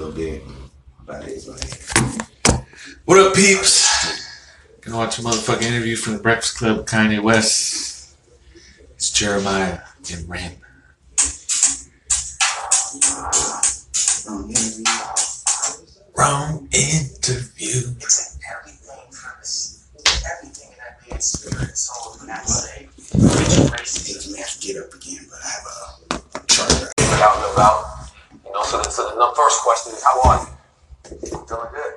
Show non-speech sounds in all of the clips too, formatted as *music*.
little bit about like. What up, peeps? Gonna watch a motherfucking interview from the Breakfast Club Kanye West. It's Jeremiah and Ren. Interview. Wrong interview. It's in everything from everything in that man's spirit and soul for that sake. Racist. think you have to get up again, but I have a charger. live out, live out. You know, so the, so the first question is, how are you? Doing good.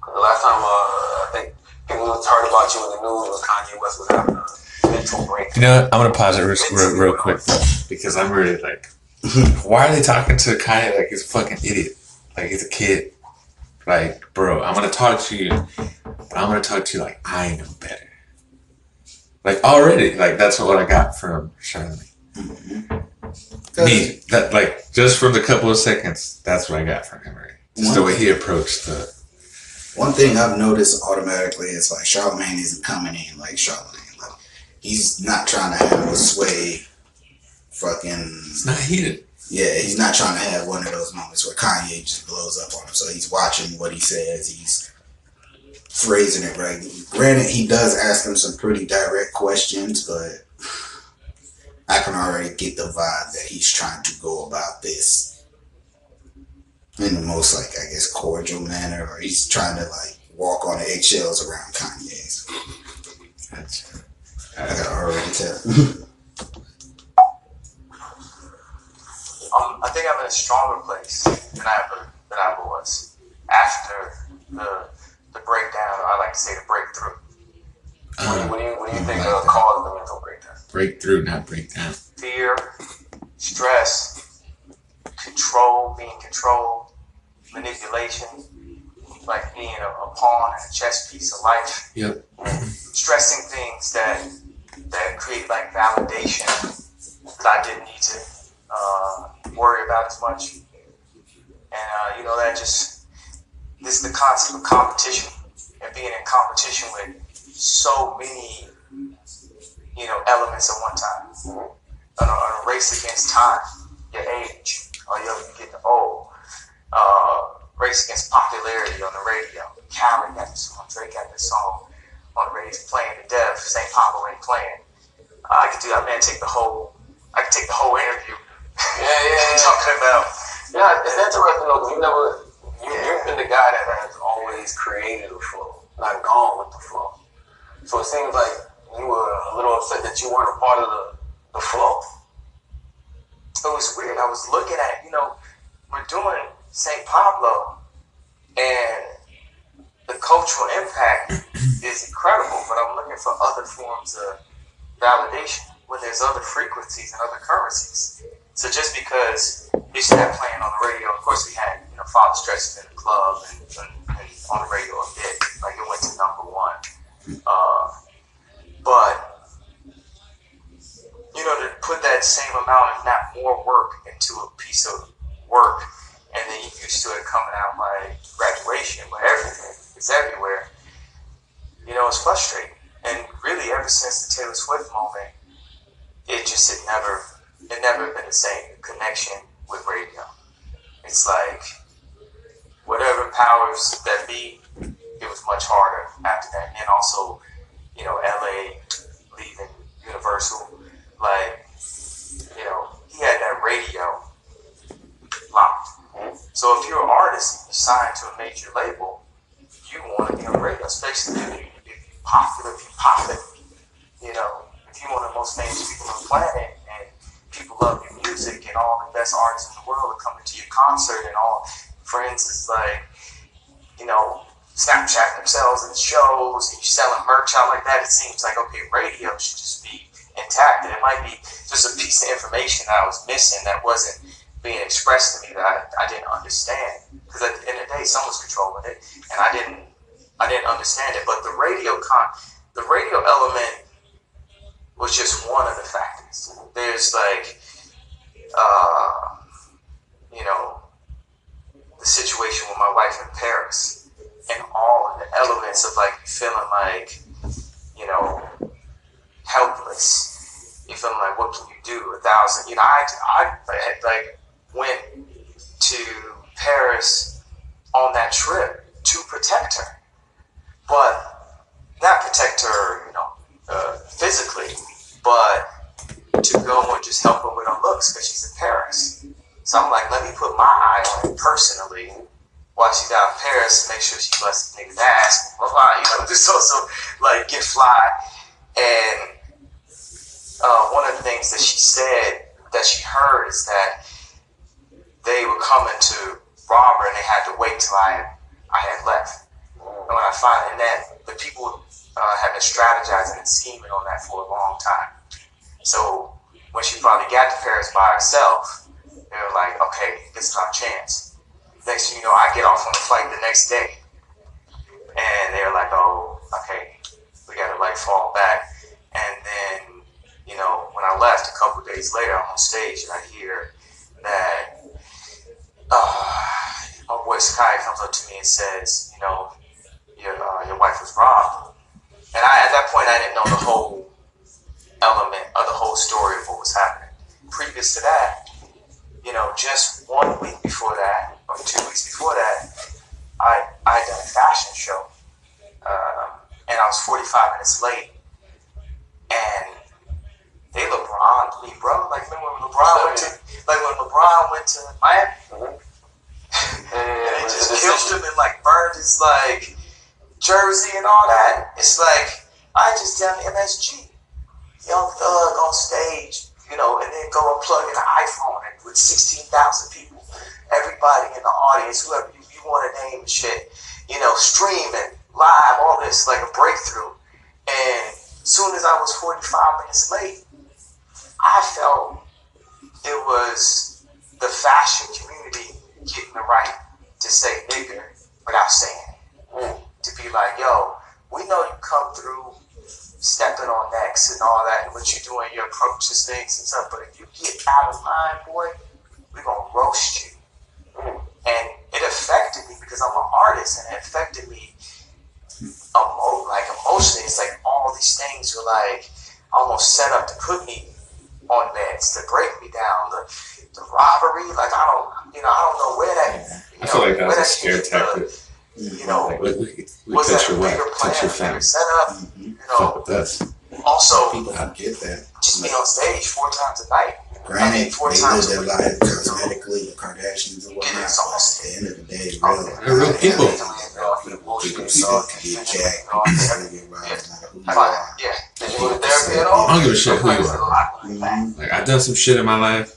'Cause the last time, uh, I think people heard about you in the news was Kanye West was having a mental break. You know what? I'm gonna pause it real, real, real quick because I'm really like, *laughs* why are they talking to Kanye like he's a fucking idiot? Like he's a kid. Like, bro, I'm gonna talk to you, but I'm gonna talk to you like I know better. Like already, like that's what I got from Charlemagne. Me, that like just from the couple of seconds, that's what I got from him. Right? Just the way he approached the. One thing I've noticed automatically is like Charlemagne isn't coming in like Charlemagne. Like he's not trying to have a sway. Fucking It's not heated. yeah, he's not trying to have one of those moments where Kanye just blows up on him. So he's watching what he says. He's phrasing it right. Granted, he does ask him some pretty direct questions, but I can already get the vibe that he's trying to go about this in the most like I guess cordial manner, or he's trying to like walk on the eggshells around Kanye's. That's, I can already tell. *laughs* Um, I think I'm in a stronger place than I ever than I was after the the breakdown. I like to say the breakthrough. What do you, uh, what do you, what do you think like uh, that. caused the mental breakdown? Breakthrough, not breakdown. Fear, stress, control, being controlled, manipulation, like being a, a pawn in a chess piece of life. Yep. stressing things that that create like validation that I didn't need to uh, worry about as much. And uh, you know that just this is the concept of competition and being in competition with so many you know elements at one time. On a, on a race against time, your age, or yo, you getting old. Uh, race against popularity on the radio. Khaled got this song, Drake got this song on the radio playing to death. St. Pablo ain't playing. Uh, I could do. that, man, take the whole. I could take the whole interview. Yeah, yeah, yeah. *laughs* talking about. Yeah, it's interesting though, 'cause you never, you, you've been the guy that has always created the flow, not gone with the flow. So it seems like you were a little upset that you weren't a part of the, the flow. It was weird. I was looking at. You know, we're doing St. Pablo, and the cultural impact *clears throat* is incredible. But I'm looking for other forms of validation when there's other frequencies and other currencies. So just because it's that playing on the radio, of course we had you know Father Stretches in the club and, and, and on the radio a bit, like it went to number one. Uh, but you know to put that same amount, if not more, work into a piece of work, and then you used to it coming out like graduation, but everything is everywhere. You know, it's frustrating. And really, ever since the Taylor Swift moment, it just had never, it never been the same connection with radio. It's like whatever powers that be, it was much harder after that. And also, you know, LA leaving Universal, like, you know, he had that radio locked. So if you're an artist and you're signed to a major label, you want to be on radio, especially if you- you're popular, if you're popping. You know, if you're one of the most famous people on the planet and people love your music and all the best artists in the world are coming to your concert and all friends is like, you know, Snapchat themselves in shows and you're selling merch out like that, it seems like okay, radio should just be intact. And it might be just a piece of information that I was missing that wasn't being expressed to me that I, I didn't understand. Because at the end of the day, someone's controlling it, and I didn't I didn't understand it. But the radio con the radio element was just one of the factors. There's like uh, you know, the situation with my wife in Paris and all of the elements of like feeling like, you know, helpless. You feeling like, what can you do? A thousand, you know, I, I like went to Paris on that trip to protect her, but not protect her, you know, uh, physically, but to go and just help her with her looks because she's in Paris. So I'm like, let me put my eye on it personally while she's out in Paris make sure she busts nigga's ass, blah, blah, you know, *laughs* just also like get fly. And uh, one of the things that she said that she heard is that they were coming to rob her and they had to wait till I, I had left. And when I find and that the people uh, have been strategizing and scheming on that for a long time. So when she finally got to Paris by herself, they were like, okay, this is our chance. Next thing you know, I get off on the flight the next day. And they're like, oh, okay, we gotta like fall back. And then, you know, when I left a couple days later, I'm on stage and I hear that uh, my boy Sky comes up to me and says, you know, your, uh, your wife was robbed. And I, at that point, I didn't know the whole element of the whole story of what was happening. Previous to that, you know, just one week before that, or two weeks before that, I I done a fashion show, um, and I was 45 minutes late, and they LeBron me, bro. Like remember when LeBron went to, like when LeBron went to Miami, *laughs* and they just killed him and like burned his like jersey and all that. It's like I just done MSG, Young Thug on stage, you know, and then go and plug in an iPhone and with 16,000 people, everybody in the audience, whoever you, you want to name and shit, you know, streaming live, all this like a breakthrough. And soon as I was 45 minutes late, I felt it was the fashion community getting the right to say nigger without saying it. To be like, yo, we know you come through stepping on necks and all that, and what you're doing, your approaches, things and stuff. But if you get out of line, boy, we're gonna roast you. And it affected me because I'm an artist, and it affected me emo- like emotionally. It's like all these things were like almost set up to put me on meds to break me down. The the robbery, like I don't, you know, I don't know where that. You I feel know, like that was a scare tactic. You know, Like, we, we, we was touch that a your bigger plan, your bigger setup? Mhm. You know, with us. also People don't get that. just be on stage four times a night. Granted, four they live their life cosmetically, the Kardashians and whatnot. Get But at the end of the day, real, They're real people. people, people suck, get jacked, people get robbed, no matter who you are. Yeah. Did you go to therapy at all? I don't give a shit who you are. Mhm. Like I've done some shit in my life,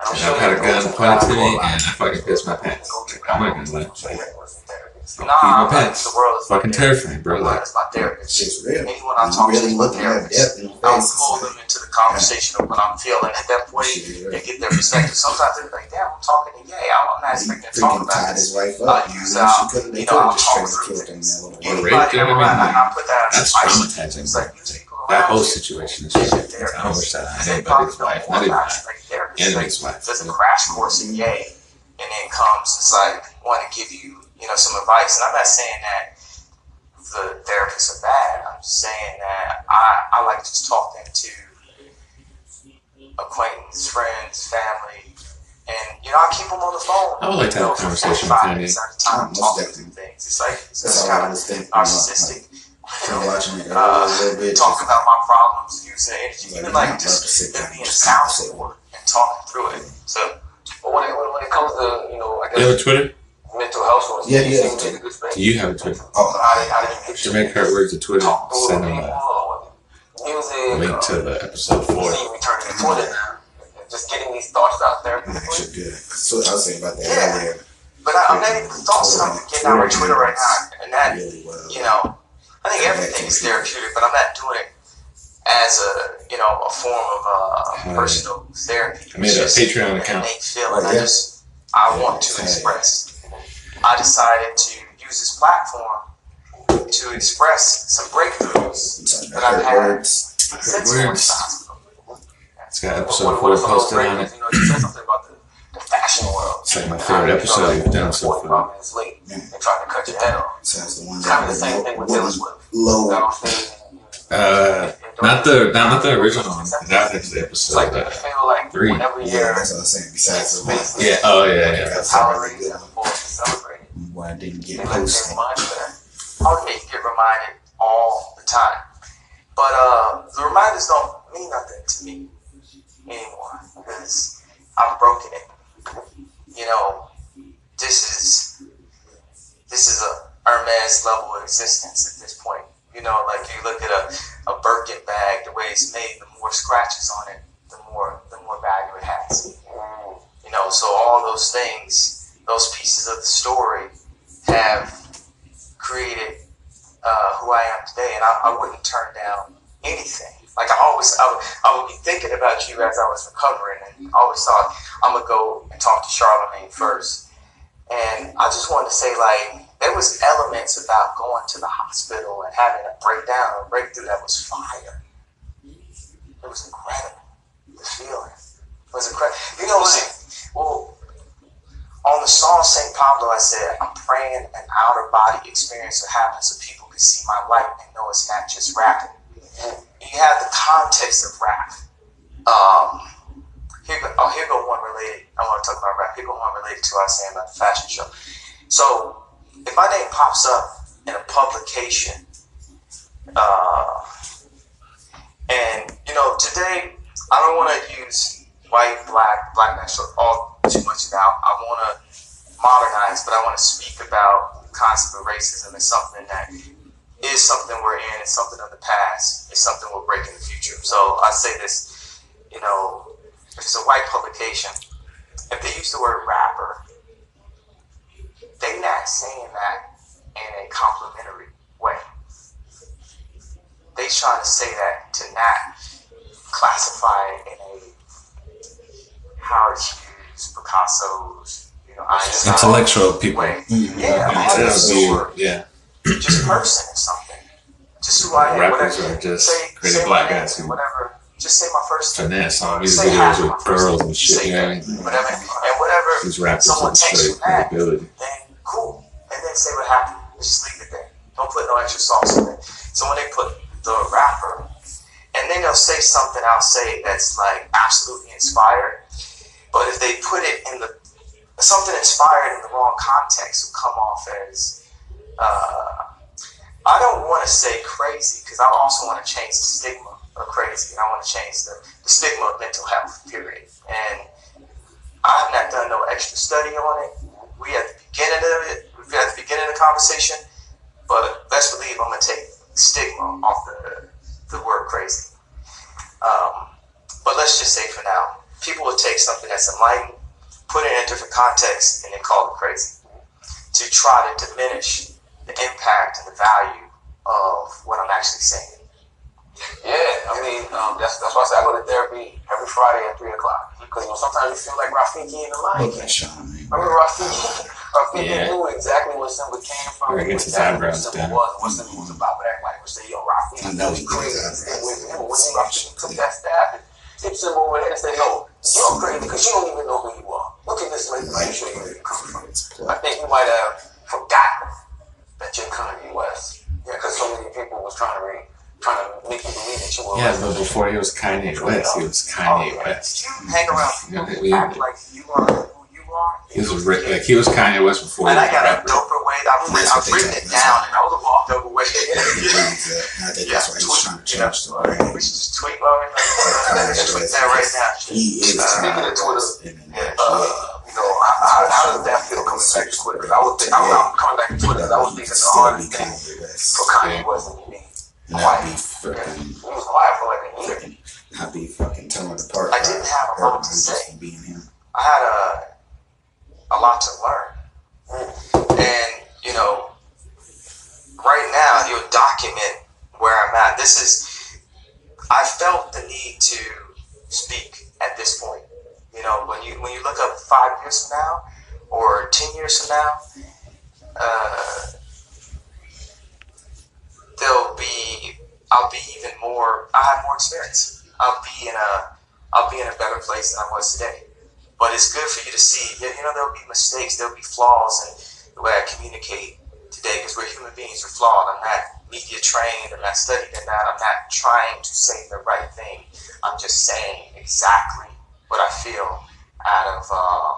I'm and sure I've had a gun pointed to me, and I fucking pissed my pants. I'm not gonna lie. I'll Nah, pee like, the world is Fucking terrifying, bro. Like, mind is my therapist. Shit's real. Anyone I You talk really to is my looking at therapist. death in the I'll face. pull them into the conversation of what I'm feeling at that point Shit, and get their perspective. Sometimes they're like, damn, I'm talking to Yay. I'm not He expecting to talk freaking about tied this. his wife Uh, up. use, man. She could've- They you know, could I'll have just talk straight through killed him. things. That would've Or worked. rape, Anybody you I around. I, I put that That's advice. traumatizing. It's like, you take that whole situation is She's your shit. I therapist. don't wish that on They anybody's probably know wife, not even about mine. you, like. Enemy's wife. There's a crash course in Yay, and then comes it's like want to give you you know some advice. And I'm not saying that the therapists are bad. I'm just saying that I I like to just talk them to acquaintance, friends, family, and you know I keep them on the phone. I would like to have a you know, for conversation 45 with Kanye. minutes at a time, talking through things. It's like it's, That's all kind I of was thinking. narcissistic. I'm watching it *laughs* Uh, a little bit. talk about my problems, using energy, Like, even like not just about to sit them down being and sound conversate. support and talking through it. So But when it, when, when it comes to, you know, I You have a guess Twitter? Mental health, or Yeah, he has seem a to take a good space. Do you have a Twitter? Oh, So how did, how did you get Jermaine Kurt works at Twitter. talk through Send it him a music, link to the episode four. see returning to Twitter now. Just getting these thoughts out there. I'm actually good. So I was saying about that Yeah. earlier. But I, I'm not even thoughts I'm getting out on Twitter right now, and that Really well. you know, I think everything is therapeutic, but I'm not doing it as a you know a form of uh, personal therapy. I made It's a just Patreon account. innate feeling. Oh, I just I Yeah, want to same. express. I decided to use this platform to express some breakthroughs that I've had since words. going to the hospital. It's got episode four what are some of those posted on it. You know, said something about the, the fashion world. It's like my favorite episode you've done so far. minutes late, Yeah. they tried to cut your head off. The one Kind of the same thing with Taylor Swift. low. Got on stage and- Uh, not the not, not the original one. Was the It's like episode. Uh, feel like three. whenever Yeah, that's what I was saying. Besides the one. yeah. Oh yeah. Yeah. That's rates good. Why it didn't get posted. yeah, you get reminded all the time. But uh, the reminders don't mean nothing to me anymore because I've broken it. You know, this is this is a Hermes level of existence at this point. You know, like you look at a, a Birkin bag, the way it's made, the more scratches on it, the more the more value it has. You know, so all those things, those pieces of the story have created uh, who I am today, and I, I wouldn't turn down anything. Like I always, I would, I would be thinking about you as I was recovering, and I always thought I'm gonna go and talk to Charlemagne first. And I just wanted to say, like, there was elements about going to the hospital and having a breakdown or breakthrough that was fire. It was incredible. The feeling it was incredible. You know, see, well, on the song St. Pablo, I said, I'm praying an outer body experience will happen so people can see my light and know it's not just rapping. You have the context of rap. Um, here go, oh, here go one related. I want to talk about rap. Here go one related to what I was saying about the fashion show. So, if my name pops up in a publication, uh, and you know, today I don't want to use white, black, black national all too much now. I want to modernize, but I want to speak about the concept of racism as something that is something we're in, it's something of the past, it's something we'll break in the future. So I say this, you know, if it's a white publication, if they use the word rapper, they're not saying that in a complimentary way. They trying to say that to not classify in a Howard Picasso's, you know, Einstein Intellectual people. way. Mhm. Yeah, Yeah, artists or yeah. just person or something. Just who I am. Rappers whatever. are just say, crazy say black my guys who whatever. Just say my first name. finesse on these Say half videos with first girls and shit. Say You know what I that, mean? whatever. And whatever These rappers someone takes straight from that, credibility. then cool. And then say what happened. Just leave it there. Don't put no extra sauce in it. So when they put the rapper, and then they'll say something I'll say that's like absolutely inspired. But if they put it in the something inspired in the wrong context will come off as uh, I don't want to say crazy because I also want to change the stigma of crazy and I want to change the, the stigma of mental health, period. And I have not done no extra study on it. We at the beginning of it, we at the beginning of the conversation, but best believe I'm to take stigma off the, the word crazy. Um, but let's just say for now, people will take something that's enlightened, put it in a different context, and then call it crazy to try to diminish the impact and the value of what I'm actually saying. Yeah, I mean, um, that's that's why I say I go to therapy every Friday at three o'clock because you know sometimes you feel like Rafiki in the Lion Okay, King. Sean, man. Remember Rafiki? Rafiki Yeah. knew exactly where Simba came from, Gotta knew get his exactly eyebrows what Simba done. was, what Simba was about. But everybody would say, "Yo, Rafiki, I know he crazy." got his And when, eyebrows when. Rafiki took that staff hit Simba over and said, "Yo, you're crazy because you don't even know who you are. Look at this lady. Let me show you where you come from." It's I think you might have forgotten that you're Kanye West. Yeah, because so many people was trying to re, trying to make you believe that you were. Yeah, but before he was Kanye West, he was Kanye oh, West. You hang around Yeah, who we- act like you are who? He was a ri- like he was Kanye West before and I got a doper way. I've, That's I've written it down, and I was a walk doper way. I think *laughs* that's why he was trying to change the brand. We should just tweet Lauren. *laughs* Let's tweet that right now. He is Uh, speaking of Twitter, yeah, Uh, you know, how, does that feel coming back to Twitter? Because I was, think, I'm not coming back to Twitter I was thinking the hardest thing for Kanye West and me. Not He was quiet for like a year. not be fucking torn apart. I didn't have a lot to say. being him. I had a a lot to learn, and you know, right now you'll document where I'm at. This is I felt the need to speak at this point. You know, when you when you look up five years from now or ten years from now, uh, there'll be I'll be even more. I have more experience. I'll be in a I'll be in a better place than I was today. But it's good for you to see. You know, there'll be mistakes, there'll be flaws in the way I communicate today because we're human beings. We're flawed. I'm not media trained. I'm not studied in that. I'm not trying to say the right thing. I'm just saying exactly what I feel out of uh,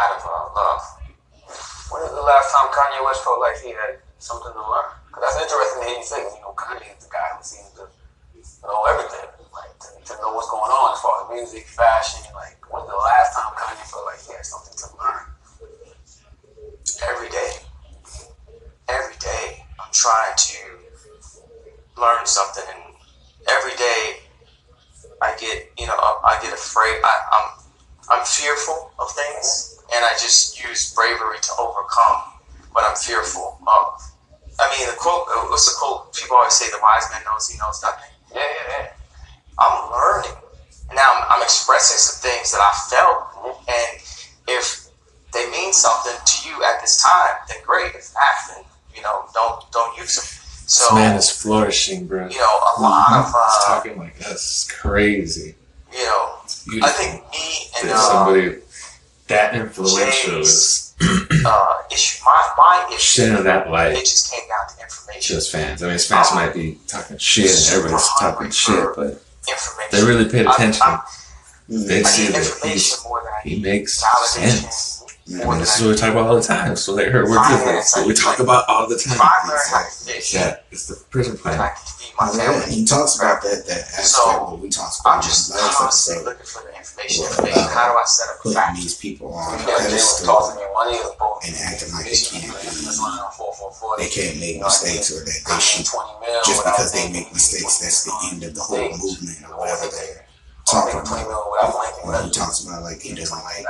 out of uh, love. When is the last time Kanye West felt like he had something to learn? Because that's interesting hear you say. You know, Kanye is the guy who seems to know everything, like to, to know what's going on as far as music, fashion. Like, when's the last time Kanye felt like he had something to learn? every day. Every day, I'm trying to learn something, and every day, I get, you know, I get afraid. I, I'm, I'm fearful of things, and I just use bravery to overcome what I'm fearful of. I mean, the quote, what's the quote? People always say, "The wise man knows he knows nothing." Yeah, yeah, yeah. I'm learning. And now I'm, I'm expressing some things that I felt, and if they mean something to you at this time, then great. If not, then you know, don't don't use them. So This man is flourishing, bro. you know, a lot of He's uh, talking like that's crazy. you know, I think me and uh, somebody that influential is uh, issue my my issue. shedding that It light just came down to information. his fans. I mean, fans might be talking shit and everybody's talking shit, but Information. they really paid attention. I, They I see need that information he's, more than I he makes sense. More And than this is what we talk about all the time. So they heard we're different. It's what we talk about all the time. I learn how Yeah, it's the prison plan. can feed my Yeah, family. he talks about that that aspect So, what we talked I'm about just the last episode, looking for the information. Well, information. uh, How do I set up putting fact? these people on a Yeah, Jay was pedestal. money and acting like they can't be- That's why I'm 444. They can't make You know, mistakes or that they mean, should just because they make mistakes. That's the end of the whole movement or whatever they're talking about. mil without blinking, When he talks about like he doesn't like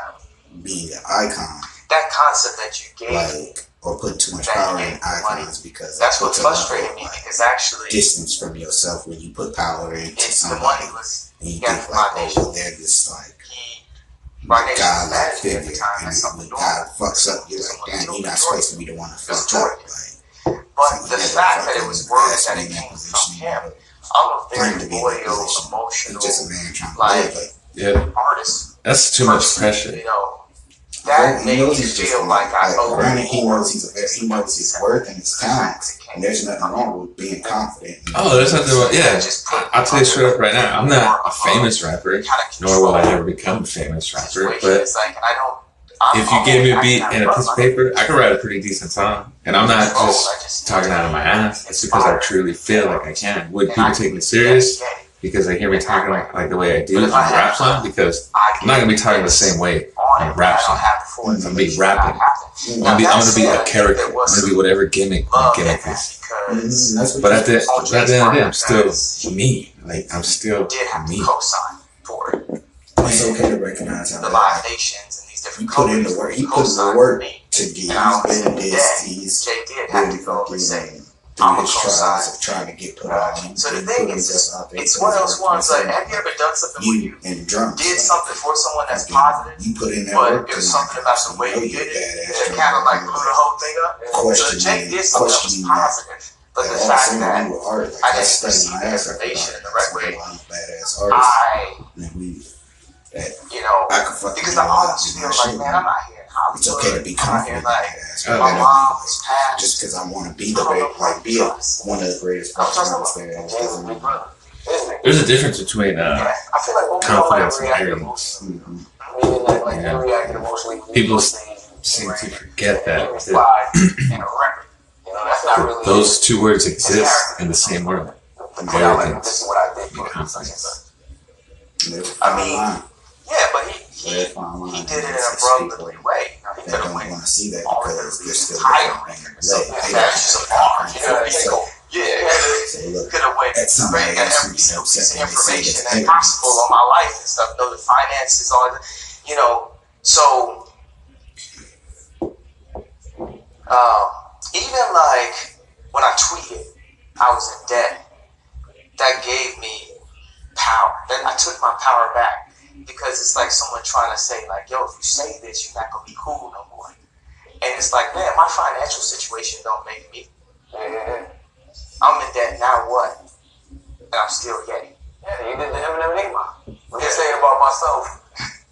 being an icon, That concept that you gave, like or put too much power in icons because that's it what puts a level frustrated me like, because actually, distance from yourself when you put power into it's the somebody was and you got think like, oh, well, they're this like he. Right Nation was God like mad figure, time. and That's when. God fucks up, you're like, damn, you're not supposed to be the one to was fuck up. Like, But so the fact that it was words grasp that it came from position, him, you I'm a claim very to be in that loyal, position. emotional He's just a man trying to like- live. Yeah, artist. that's too much pressure. You know, Like, that he made knows me he's just feel like I owe granted, he knows he's a, he knows his worth and his talent, and there's nothing wrong with being confident. Oh, there's nothing wrong. Yeah, I- I'll tell you straight up right now. I'm not a famous rapper, nor will I ever become a famous rapper. But It's like, I don't. If you I'm gave me a beat and a piece of of paper, I could write a pretty decent song. And I'm not just talking out of my ass. It's because I truly feel like I can. Would people take me serious Yes, yeah. Because they hear me talking like, like the way I do But on if a I had rap song? Because I I'm not gonna be talking the same way on on a rap song. Have before, I'm gonna be rapping. I have. I'm gonna be, I'm gonna be a character. said, I'm gonna be whatever gimmick my gimmick that is. because Mhm, that's what But you- at the, On but at the end of the day, I'm still me. Like I'm still did have me. to co-sign for it. it's okay to recognize how The that Live Nations and these different. he put in the work. He put in the work to get. And I He's been this. He's Jay did have really to go fucking and say, through I'm his of trying to get put on. So the thing is, himself out there it's one of those ones like, have you ever done something where you you and drums did something for someone that's fucking- positive, You put in that but was something about the way you did it that kind of like blew the whole thing up? So Jay did something that was positive, but the fact that you were art, like, I didn't receive my the information in the right way. I'm a badass artist. I, And we, that you know, I could fucking because I always feel like, man, I'm not here. I'm It's okay to be I'm not here confident. like badass. Oh, my yeah. mom's passed. Just because I want to be the best, like be a, one of the greatest I'm performers there, Jay was doesn't mean. brother. There's a difference between uh, Yeah, I feel like both of y'all confidence and reacted arrogance. emotionally. Mhm. Meaning that like Yeah. you reacted emotionally. when you People were saying you seem to forget that, that replied in a record. You know, that's not really those two words exist in the same world. to put out like arrogance this is what I and confidence. There's a I fine mean, line. Yeah, but he he, he did it in a brotherly way. Know, he could have don't went want to see that because they're still living So that's just a bar. You know, they themselves. go, yeah. Could have went at somebody else every single piece of when they say information and possible on my life and stuff. Know the finances, all that. You know, so um, even like when I tweeted, I was in debt. That gave me power. Then I took my power back because it's like someone trying to say like, "Yo, if you say this, you're not gonna be cool no more." And it's like, man, my financial situation don't make me. Yeah, yeah, yeah. I'm in debt now. What? And I'm still getting. Yeah, you did the Eminem Enigma. Let me say it about myself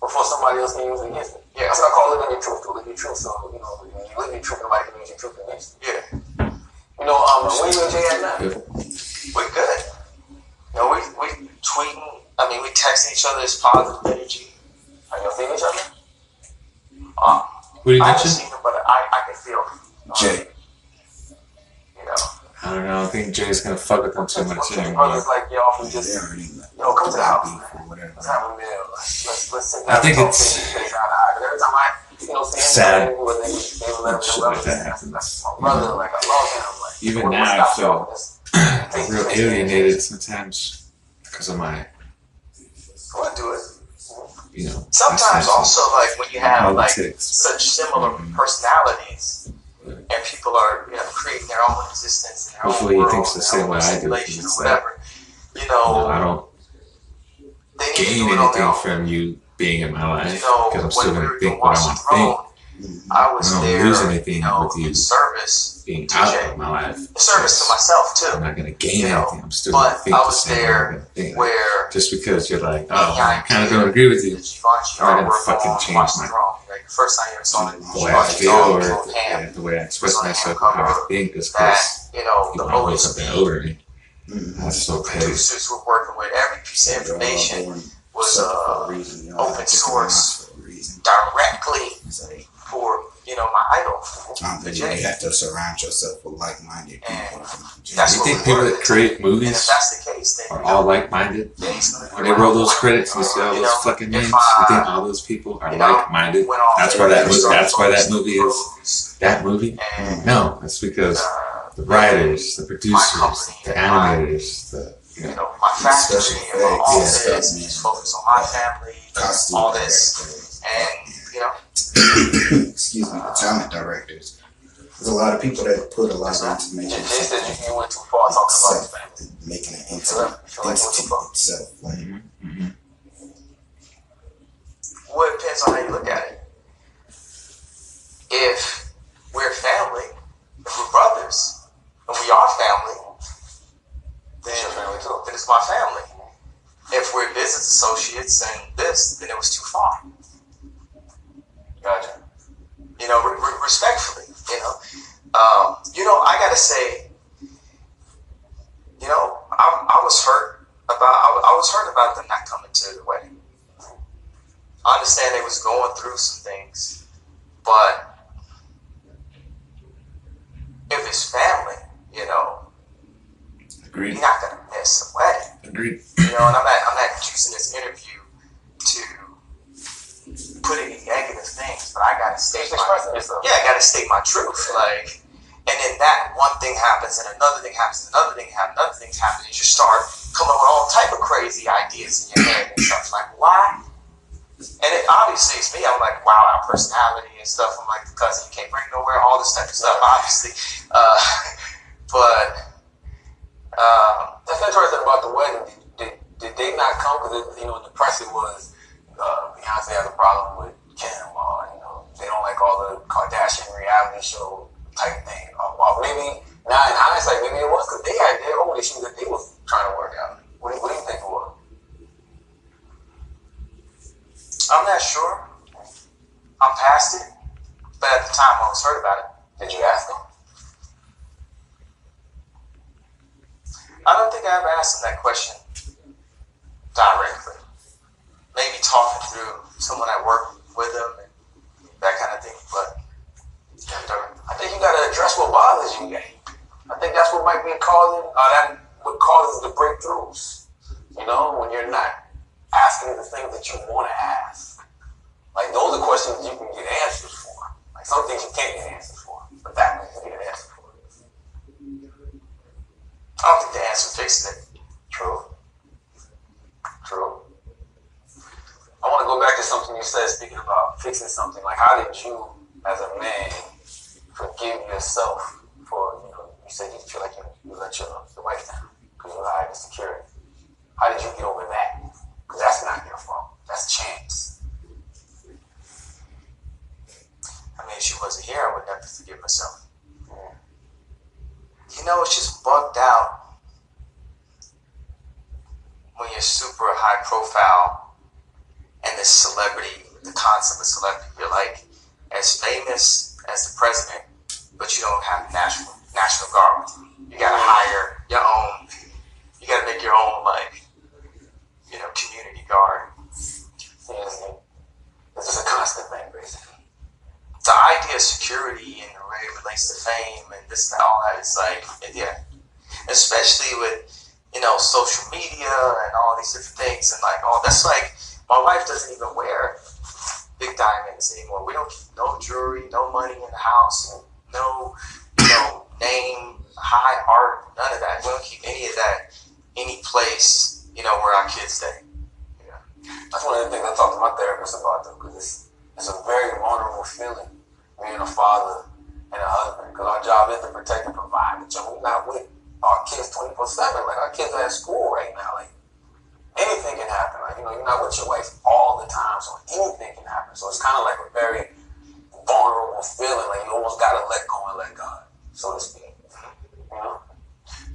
before somebody else can use it against me. Yeah. That's what I call living your truth. To live your truth. So, you know, when you live your truth, nobody can use your truth against you. Yeah, You know, um, where you and Jay at now? we're good. You know, we we tweeting. I mean, we texting each other this positive energy. Are y'all seeing each other? Um, What did you I haven't mention? seen him, but I, I can they feel. Jay. You know, I don't know. I think Jay's gonna fuck with them too much Some anymore. brothers like y'all who They just already Yo, come to the house. beef or whatever. let's have a meal. Let's let's, let's sit I think it's things face eye to eye. 'Cause every time I you know see sad they would they would they would let shit like that happens. my brother. Like I love him. Like Even what- what now, I feel y'all from just I'm taking real alienated sometimes because of my, Go and do it. you know, Sometimes also like when you have like such similar personalities and people are you know creating their own existence and their Hopefully he own world, thinks the same way I do, it's like- whatever. You know, know, I don't gain do it on their anything from you being in my life You know, because I'm still gonna think what I want to think. I was I there, lose anything you know, with you. in service, Being to out of my life, service to myself too, I'm not gonna gain You know, anything. I'm still but I was there where Just because you're like, oh, I kind of don't agree with you. I'm not gonna fucking change my-. Like the first time you ever saw the way I feel or the, yeah, the way I express myself, how I think is because you know the OSB something over me. That's so petty. producers were working with every piece of information was uh, a reason. You all open source. for a reason. directly for you know my idol. I The believe Jay. you have to surround yourself with like-minded people. And Jay- that's You think people that create And if movies that's the case, then are you all like-minded? Jay's When they roll those credits and you see all those fucking names, I, you think all those people are you know, like-minded? That's why that and movie- that's why that movie is- That movie? And No, it's because uh, the writers, the producers, company the and my- animators, the you you know, know, my factory and all yeah, this stuff, is man. focused on my family, costume all this, and you know, *coughs* excuse me, the talent directors. There's a lot of people that put a lot into Jay making Jay said something, you, you went too far talking about family. making an You entity, like- feel like you went too entity far. itself. Like, mhm, mhm. Well, it depends on how you look at it. If we're family, if we're brothers, and we are family, then, It's your family too. then it's my family. If we're business associates and this, then it was too far. Gotcha. You know, re- re- respectfully, you know. Um, you know, I gotta say, you know, I, I was hurt about, I, I was hurt about them not coming to the wedding. I understand they was going through some things, but if it's family, you know, Agreed. you're not gonna miss a wedding. Agreed. You know, and I'm not, I'm not using this interview to put any negative things, but I gotta state Just my, yeah, I gotta state my truth. Like, and then that one thing happens, and another thing happens, and another thing happens, another thing's happening. You start coming up with all type of crazy ideas in your head and stuff. Like, why? And it obviously it's me. I'm like, wow, our personality and stuff. I'm like, because you can't bring nowhere, all this type of stuff. Obviously, uh, *laughs* but um, That's interesting about the wedding. Did, did, did they not come? Because you know the press it was uh, Beyonce has a problem with Kim, or you know they don't like all the Kardashian reality show type thing. Or, or maybe now in hindsight, maybe it was because they had their own issues that they was trying to work out. What, do- what do you think it was? I'm not sure. I'm past it, but at the time I was hurt about it. Did you ask them? I don't think I ever asked him that question directly. Maybe talking through someone that worked with them and that kind of thing, but I think you got to address what bothers you. I think that's what might be causing, uh, that what causes the breakthroughs. You know, when you're not asking the things that you want to ask. Like those are questions you can get answers for. Like some things you can't get answers for, but that one you can get an answer for. I don't think the answer fixes it. True. True. I want to go back to something you said, speaking about fixing something. Like, how did you, as a man, forgive yourself for, you know, you said you feel like you, you let your, your wife down because you lied insecurity. How did you get over that? Because that's not your fault. That's chance. I mean, if she wasn't here, I would never forgive myself. You know, it's just bugged out when you're super high profile and this celebrity, the concept of celebrity, you're like as famous as the president, but you don't have national national guard you. Gotta hire your own. You gotta make your own like, you know, community guard. It's just a constant thing, basically. the idea of security and the way it relates to fame and this and all that. It's like, yeah, especially with you know social media and all these different things and like, oh, that's like my wife doesn't even wear big diamonds anymore. We don't keep no jewelry, no money in the house, no know name, high art, none of that. We don't keep any of that any place you know where our kids stay. That's one of the things I talk to my therapist about though, because it's, it's a very vulnerable feeling being a father and a husband. Because our job is to protect and provide, but we're not with our kids 24 7. Like, our kids are at school right now. Like, anything can happen. Like, you know, you're not with your wife all the time, so anything can happen. So it's kind of like a very vulnerable feeling. Like, you almost got to let go and let God, so to speak. You know?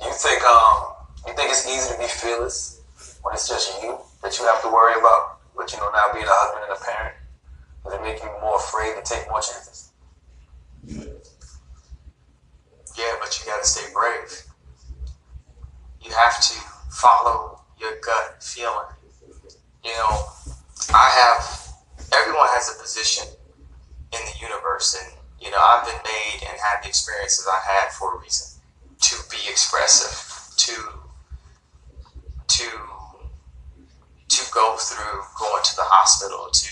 You think, um, you think it's easy to be fearless when it's just you? that you have to worry about. But you know, now being a husband and a parent, does it make you more afraid to take more chances? Yeah, but you gotta stay brave. You have to follow your gut feeling. You know, I have everyone has a position in the universe and you know, I've been made and had the experiences I had for a reason. To be expressive, to to to go through going to the hospital, to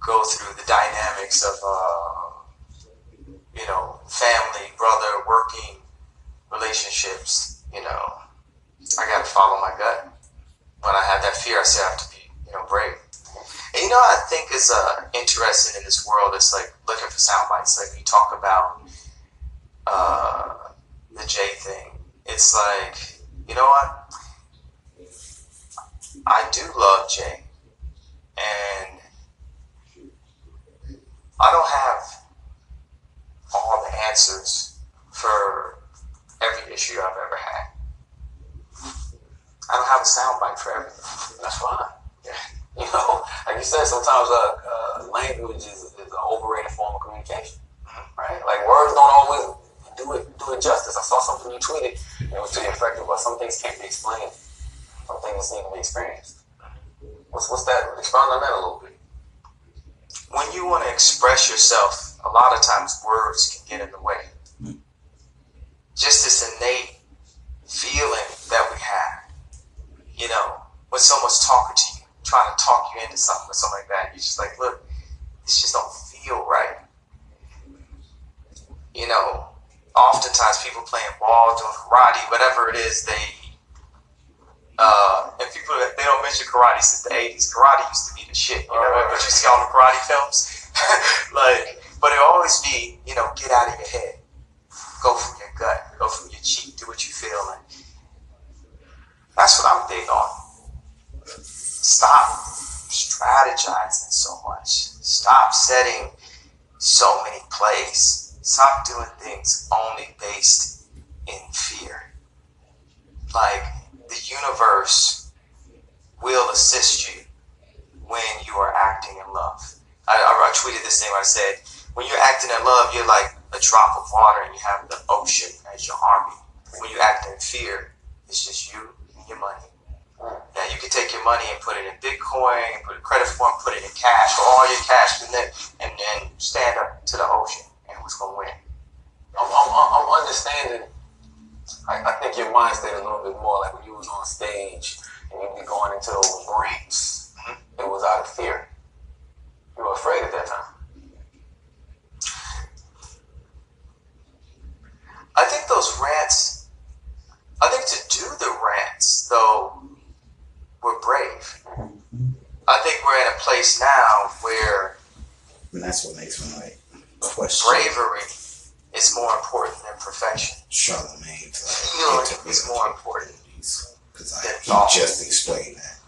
go through the dynamics of, uh, you know, family, brother, working relationships. You know, I got to follow my gut. When I have that fear, I I have to be, you know, brave. And you know, I think is uh, interesting in this world. It's like looking for sound bites. Like you talk about uh, the Jay thing. It's like, you know what? I do love Jay, and I don't have all the answers for every issue I've ever had. I don't have a soundbite for everything. That's fine. Yeah. *laughs* You know, like you said, sometimes uh, uh, language is, is an overrated form of communication, mm-hmm. right? Like words don't always do it do it justice. I saw something you tweeted, and it was to the effect of, well, some things can't be explained some things need to be experienced. What's, what's that? Expound on that a little bit. When you want to express yourself, a lot of times words can get in the way. Just this innate feeling that we have, you know, when someone's talking to you, trying to talk you into something or something like that, you're just like, look, this just don't feel right. You know, oftentimes people playing ball, doing karate, whatever it is, they uh, and people they don't mention karate since the '80s. Karate used to be the shit, you know. Right. But you see all the karate films, *laughs* like, but it always be, you know, get out of your head, go from your gut, go from your cheek, do what you feel, and that's what I'm big on. Stop strategizing so much. Stop setting so many plays. Stop doing things only based in fear. Like the universe will assist you when you are acting in love. I, I, tweeted this thing I said, when you're acting in love, you're like a drop of water and you have the ocean as your army. When you act in fear, it's just you your money. Now you can take your money and put it in Bitcoin, put a credit form, put it in cash, or all your cash, and then and then stand up to the ocean, and who's gonna win? I'm, I'm, I'm understanding I, I think your mind stayed a little bit more like when you was on stage and you'd be going into those rants. Mm-hmm. It was out of fear. You were afraid at that time. I think those rants, I think to do the rants, though, we're brave. I think we're in a place now where. And that's what makes me like question. Bravery is more important than perfection. Charlemagne, like, is more important. Because I he just explained that.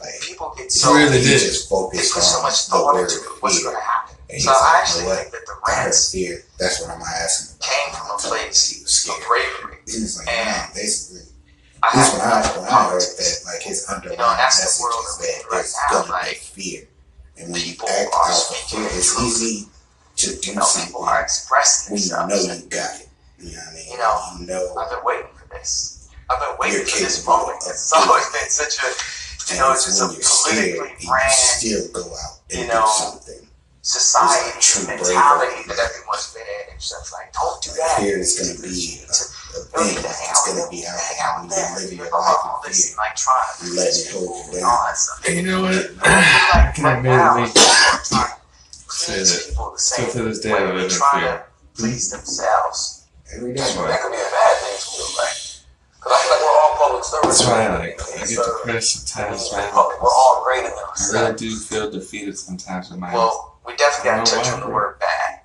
Like, people get so really did. just focused put so much thought into what's going to happen. And so I actually like, think that the rants fear. That's what I'm asking. Came from a place he was scared. of bravery. He was like, and ah, basically. I this when I when I heard that like his underlying you know, message the is that there's right gonna like, fear, and when you act out of fear, it's easy to do you know, something people are expressing when you know you got it. You know what I mean? You know, you know I've been waiting for this. I've been waiting for this moment. It's always been such a, you know, it's just a politically brand. still go out and you know, do something. Society like mentality that everyone's been in. stuff. Like, don't do that. Fear is gonna be a, a You thing. need to hang It's out with gonna be out Hang there. out You with them. live your life in this, fear. like trying to You let it hold you people and down. all that stuff. And you know what? Like, Can I right now, admittedly people are say that the still same to this day way I they're live in trying fear. to please themselves. Every day. That could be a bad thing too, right? Because I feel like we're all public servants. That's why I like I get depressed sometimes, man. We're all great in I really do feel defeated sometimes in my Well, we definitely got to touch on the word bad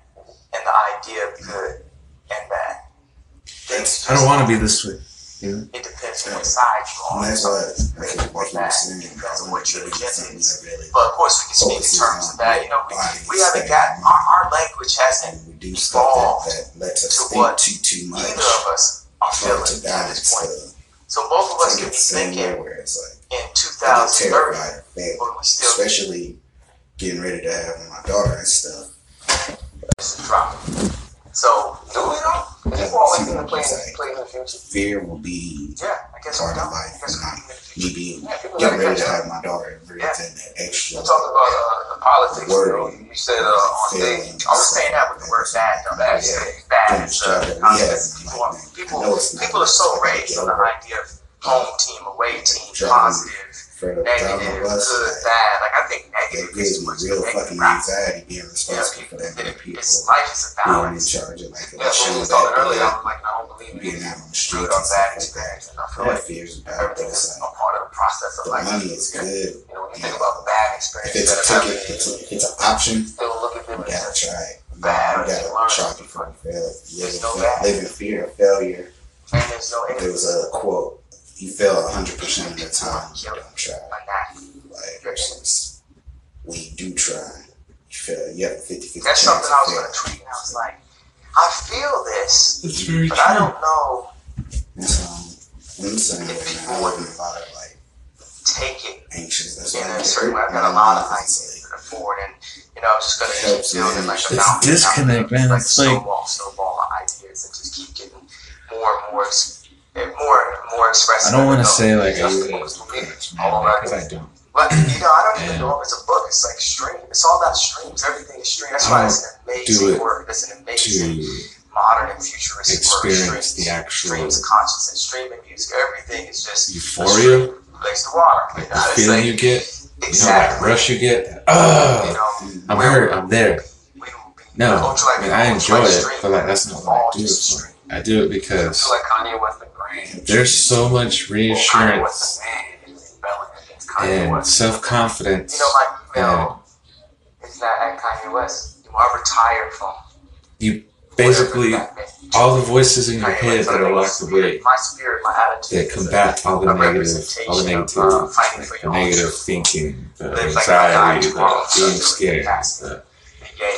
and the idea of good and bad. Things I don't want to be this way. It depends on what side you're on. that's why, Some like, good like or you were bad. saying, Depends on what want your to agenda is. really But of course, we can speak in terms of that. You know, we, we haven't state, got our, our language hasn't we do stuff evolved that, that lets us to think what too too much. either of us are feeling to at balance this point. the So both of us to could get be the same way thinking where it's like in I get 2030, terrified of failure, but we still especially getting ready to have my daughter and stuff. just drop. So Do we though? People always think to play in, play the future. Fear will be yeah, I guess part of life, and we not me being Yeah, getting ready to have my daughter in that extra. You talked about uh, the politics. You, know, you said uh, on stage. I was saying that with the word bad, though. Bad, yeah. yeah. Bad Doing is the job uh, that we have, concept. People, like, people, it's people are so raised on the idea of home team, away team, positive, for the negative, the bus. good, bad. Like I think It negative gives me real fucking anxiety being responsible people, for that many people it's life is a being in charge of like Yeah, was that earlier, I big, was like, I don't believe being out on the streets and bad stuff like that. and I feel like fears about everything is like a part of the process of the life. money is good. You know, when you think about bad If it's a ticket, it's, a, if it's an option, still look at them you gotta try it. You Bad, gotta try before you fail. You live There's in, no fe- live in fear of failure, and there's no there was a quote, you fail 100% of the time, you don't try. Like, versus when you do try, you fail. You have a 50 50 That's chance something I was gonna tweet, and I was like, I feel this, It's very but I don't know. And so, I'm saying, man, I live in a of like Take it anxious. That's in why I a get certain way. I've got a lot of I'm ideas that are forward, and you know, I'm just gonna keep Helps, building like a It's mountain. disconnect, man. Like It's like- snowball, snowball of ideas, and just keep getting more and more, ex- and more more expressive. I don't want to say like I Just books for me. because I don't. But you know, I don't even know if it's a book. It's like stream. It's all about streams. Everything is stream. That's I why it's an amazing it word. It's an amazing modern and futuristic word. experience Streams. the actual streams of consciousness, streaming music. Everything is just euphoria, place the water. like You the know, it's feeling like, you get, you know, that exactly. rush you get. You Oh, know, I'm hurt. I'm there. we No, I mean I enjoy it, but like that's not what I do it just for. stream. I do it I because feel like Kanye West the. There's so much reassurance West the man. He's rebelling against Kanye and self confidence. You know, my email is not at Kanye West. You are retired from You Basically, whatever that meant. all the voices in your head that are locked away My spirit, my attitude. that combat all the negative, all the of, negativity, fighting for like the negative thinking, the Live like a guy anxiety, the being scared, the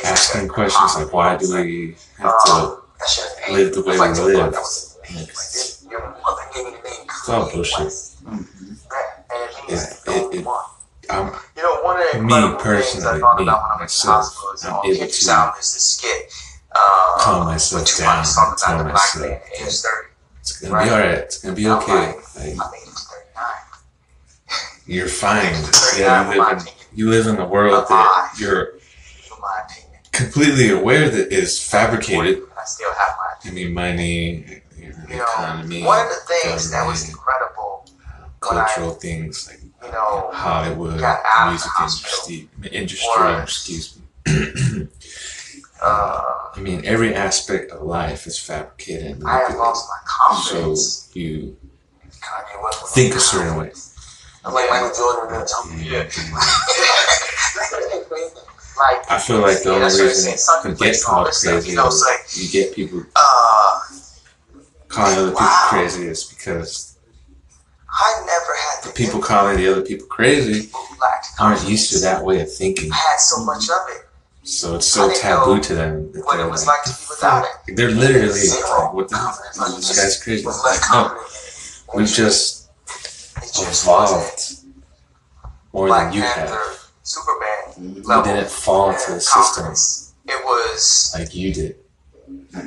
asking questions like why do we have to Um, that shit ain't- live the way we live? book that was in the It's- Like, Your mother gave me the name Kanye bullshit. West. Mhm. Yeah, and it means It- the it- only it- one. I'm, You know, one of the Me, things I personally, thought me, about when I to myself, hospital is on to Sound is the skit. Uh, calm myself Tupac down was talking and tell about the black myself man at age 30. it's gonna be alright. It's gonna be I'm okay. like, Like, I made it to 39. you're fine. *laughs* Yeah, you live in opinion. you live in a world that you're my completely aware that is fabricated. I still have my I mean, money, You know, economy, one of the things that was incredible when I, cultural things like you know, Hollywood, music industry, industry, excuse me. *clears throat* uh, I mean, every aspect of life is fabricated. I manipulated. lost my confidence. So you Kanye West was think a certain way. I'm like Michael Jordan jump. *laughs* like, I feel like the only that's what I'm reason. Some get called crazy you know, it's like- you get people uh, calling other people Wow. crazy is because I never had the the people calling the other people crazy people aren't used to that way of thinking. I had so much of it. So it's so taboo to them. that what they're it was like to be "The without fuck?" They're literally Zero like, what the hell? Like, This guy's crazy. Less No, it. we've just It just evolved more Black than you Panther, have. Superman. You level. didn't fall into the system. It was like you did.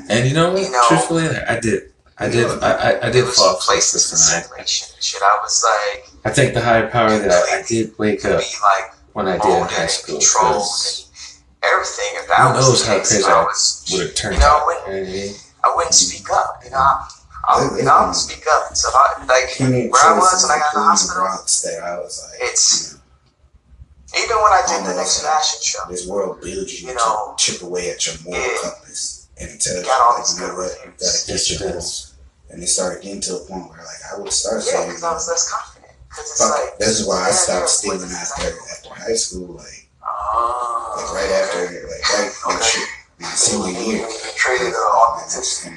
And you know what? You know- Truthfully, I did. I did. I, I, I did fall places tonight. Shit, I was like. I think the higher power that I, did wake up like when I did in high school. Everything. If that who knows how crazy I would have turned out. You know what I mean? I wouldn't speak up. You know, I, I, you know, I would speak up. So I, like where I was when I got in the hospital, there, I was like, it's. Even when I did the next fashion show, this world builds you, you know, chip away at your moral compass and intelligent. Like, you know what? You gotta get your goals. And it started getting to a point where like I would start yeah, because I was less confident. Cause it's Fuck, like, is why I stopped stealing after after high school. Like, uh, like ah. right after, like right okay. like shit, senior year. Traded authenticity.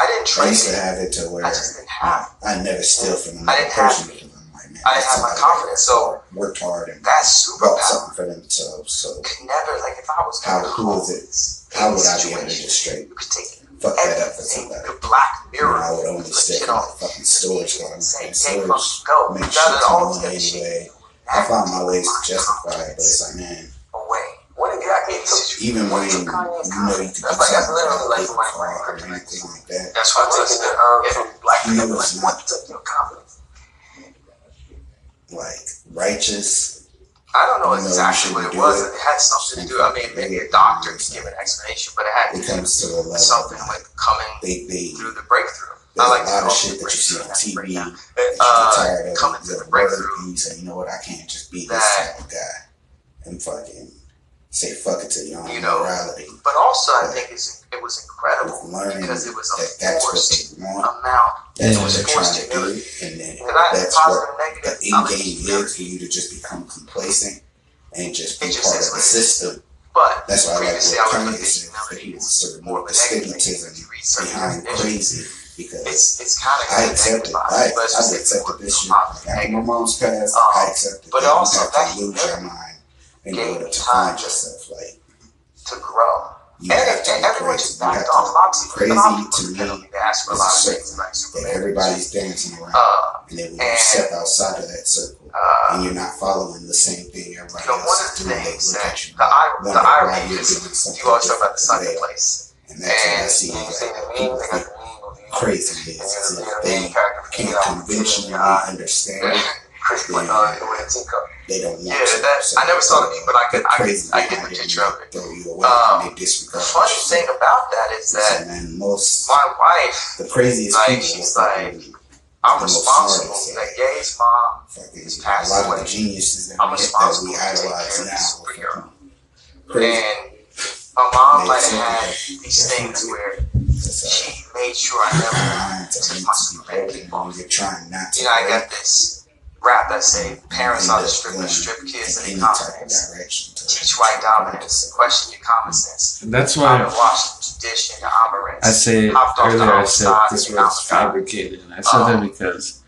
I didn't trade. I used to have it to where I just didn't have. I never steal from another person. Have Man, I didn't have my confidence, so worked hard and that's super something for themselves. So could never like if I was how cool is it? How would I be able to get straight? Fuck that up for somebody. The black mirror. I would only stick on fucking storage when I'm in storage. Make shit on anyway. I found my ways to justify it, but it's like, man. Even when you know you could do like, something about like, like, or anything like that. That's why I took it. Um, yeah. black mirror. like, what took your confidence? Like, righteous I don't know exactly know what it was. It. it. had something to do. I mean, maybe a doctor could give an explanation, but it had it comes to a something like coming they, they, through the breakthrough. There's I like a lot of shit that you see on TV that you uh, tired of. Coming through the breakthrough. You say, you know what? I can't just be this type of guy and fucking say fuck it to your own you know, morality. But also, but I think it was incredible because it was a that forced amount. That's what they're trying to do, and then and that's what the end game is for you to just become complacent and just be just part of the system. But that's why I like what Kanye said. He wants to remove the stigmatism behind crazy because it's, it's kind of I accepted life. I accepted this shit. After my mom's passed, I uh, accepted. But also, that to lose your mind in Give order to yourself. Like to grow. You and, have to and everyone crazy. just backed off Moxie. Crazy Moxie to me is a, a circle like that everybody's dancing around. Uh, and then when you step outside of that circle uh, and you're not following the same thing everybody you know, else is doing, they look at you. The, the, the irony is you always talk about the second place. And that's and what I see. Like, people think crazy is. They can't conventionally understand *laughs* Chris yeah. Benoit and Lorenz They don't want yeah, you. That, I never saw the meme, but I could I could I get the picture of it. Um, the funny thing about that is that man, most, my wife, the craziest, like she's like. I'm responsible. That Gay's mom is passed away. A lot of the geniuses I'm responsible that we idolize now. And my mom like had these things where she made sure I never took my Superman. You know, I got this rap that say parents ought the strip, strip kids and incompetence. teach white dominance, question your common sense. And that's why I wash the dish in the omelets. I say earlier, I said this was fabricated, and I said um, that oh. because.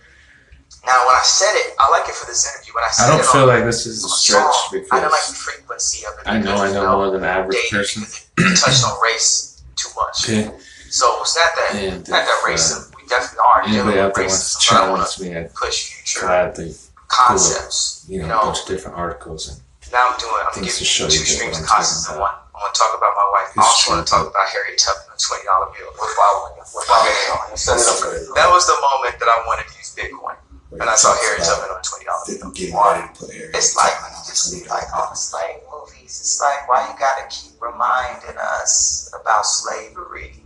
Now, when I said it, I like it for this interview. When I said I don't feel on, like this is a stretch song, because I don't like the frequency of it. I know I know more than average person. It touched on race too much. Okay. So was that that, yeah, not that uh, racism definitely are. You're Anybody out there challenge me, I push gladly concepts. Cool. you, know, you know, a bunch of different articles and now I'm doing. I'm giving you two streams of concepts in one. I want to talk about my wife. I also want to talk about Harriet Tubman, twenty dollar bill. What about one? What about one? That was the moment that I wanted to use Bitcoin. And I saw Harriet Tubman on twenty dollars. Didn't. It's like just be like on slave movies. It's like why you gotta keep reminding us about slavery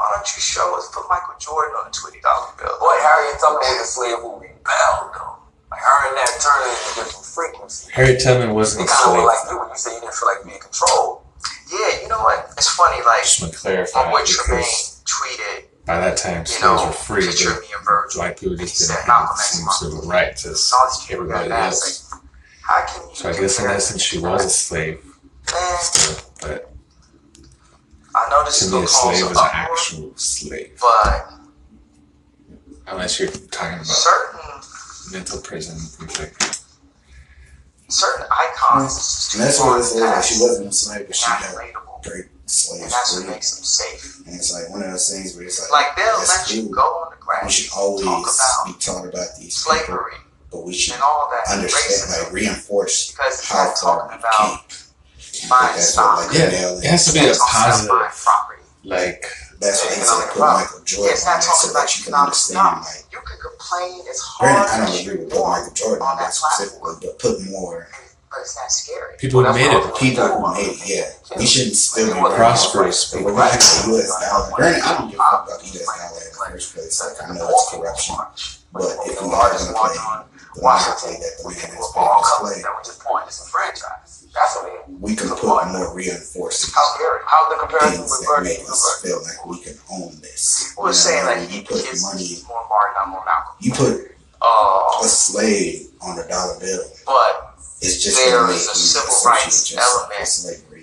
why don't you show us put Michael Jordan on a twenty dollar bill? Boy, Harriet Tubman is a slave who bound though. Like her and Nat Turner is different frequency. Harriet Tubman wasn't. Kind of like you when you said you didn't feel like being controlled. Yeah, you know what? It's funny. Like just want to clarify my Tremaine tweeted. By that time, you know, were free. But Virgil, white people just didn't have the same right to. as everybody else. Like, so I guess in essence, she was a slave. Man. But I know this to is a slave is an actual slave. but unless you're talking about certain mental prison, certain icons. That's what it is. Like she wasn't a slave, but she got great slaves. And that's what makes them safe. And it's like one of those things where it's like, like they'll let cool. you go on the ground. We should always talk about be talking about these slavery, people, but we should and all that understand, like reinforce because how far talking about. Came that's stock. What, like, yeah, it has to be a positive. My property. Like that's what he's like. Put Michael Jordan it's not talking so about you can understand. Like, you can complain as hard. Granted, I don't agree with putting Michael Jordan on that specifically, but put more. But it's not scary. People who made it. People who made it. Yeah, we shouldn't still be prosperous people. We're not U.S. dollar. Granted, I don't give a fuck about U.S. dollar in the first place. Like I know it's corruption, but if we are going to play monarchy that the man has been displayed, That we just point disenfranchised. That's what it is. we can put more reinforcements. How scary. How's the comparison with Bernie? make us feel like we can own this. People were saying like he put kids money, he's more Martin, I'm more Malcolm. you put Uh, a slave on a dollar bill. but It's just There make a civil rights element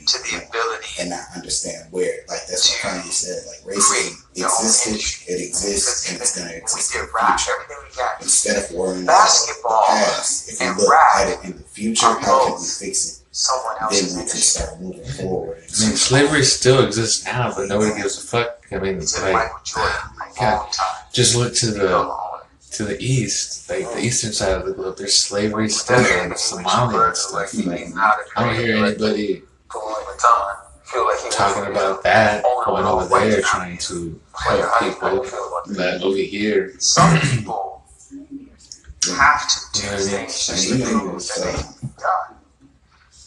to the ability and not understand where. Like that's what Kanye said. Like racism create your own existed, it exists, and it's gonna even when we exist in did the rap, everything we got. Instead of worrying Basketball about the past, if you look rap at it in the future, how can we fix it? Someone Then we can start moving forward. I mean, slavery still exists now, but nobody gives a fuck. I mean, It's like, Michael Jordan, like God. just look to the the to the east, like the eastern side of the globe. There's slavery still in Somalia and stuff. Like, I don't hear anybody Feel like he talking about that going over there trying to help people. That over here, Some people have to do You know what I things just to And even prove with, that they done.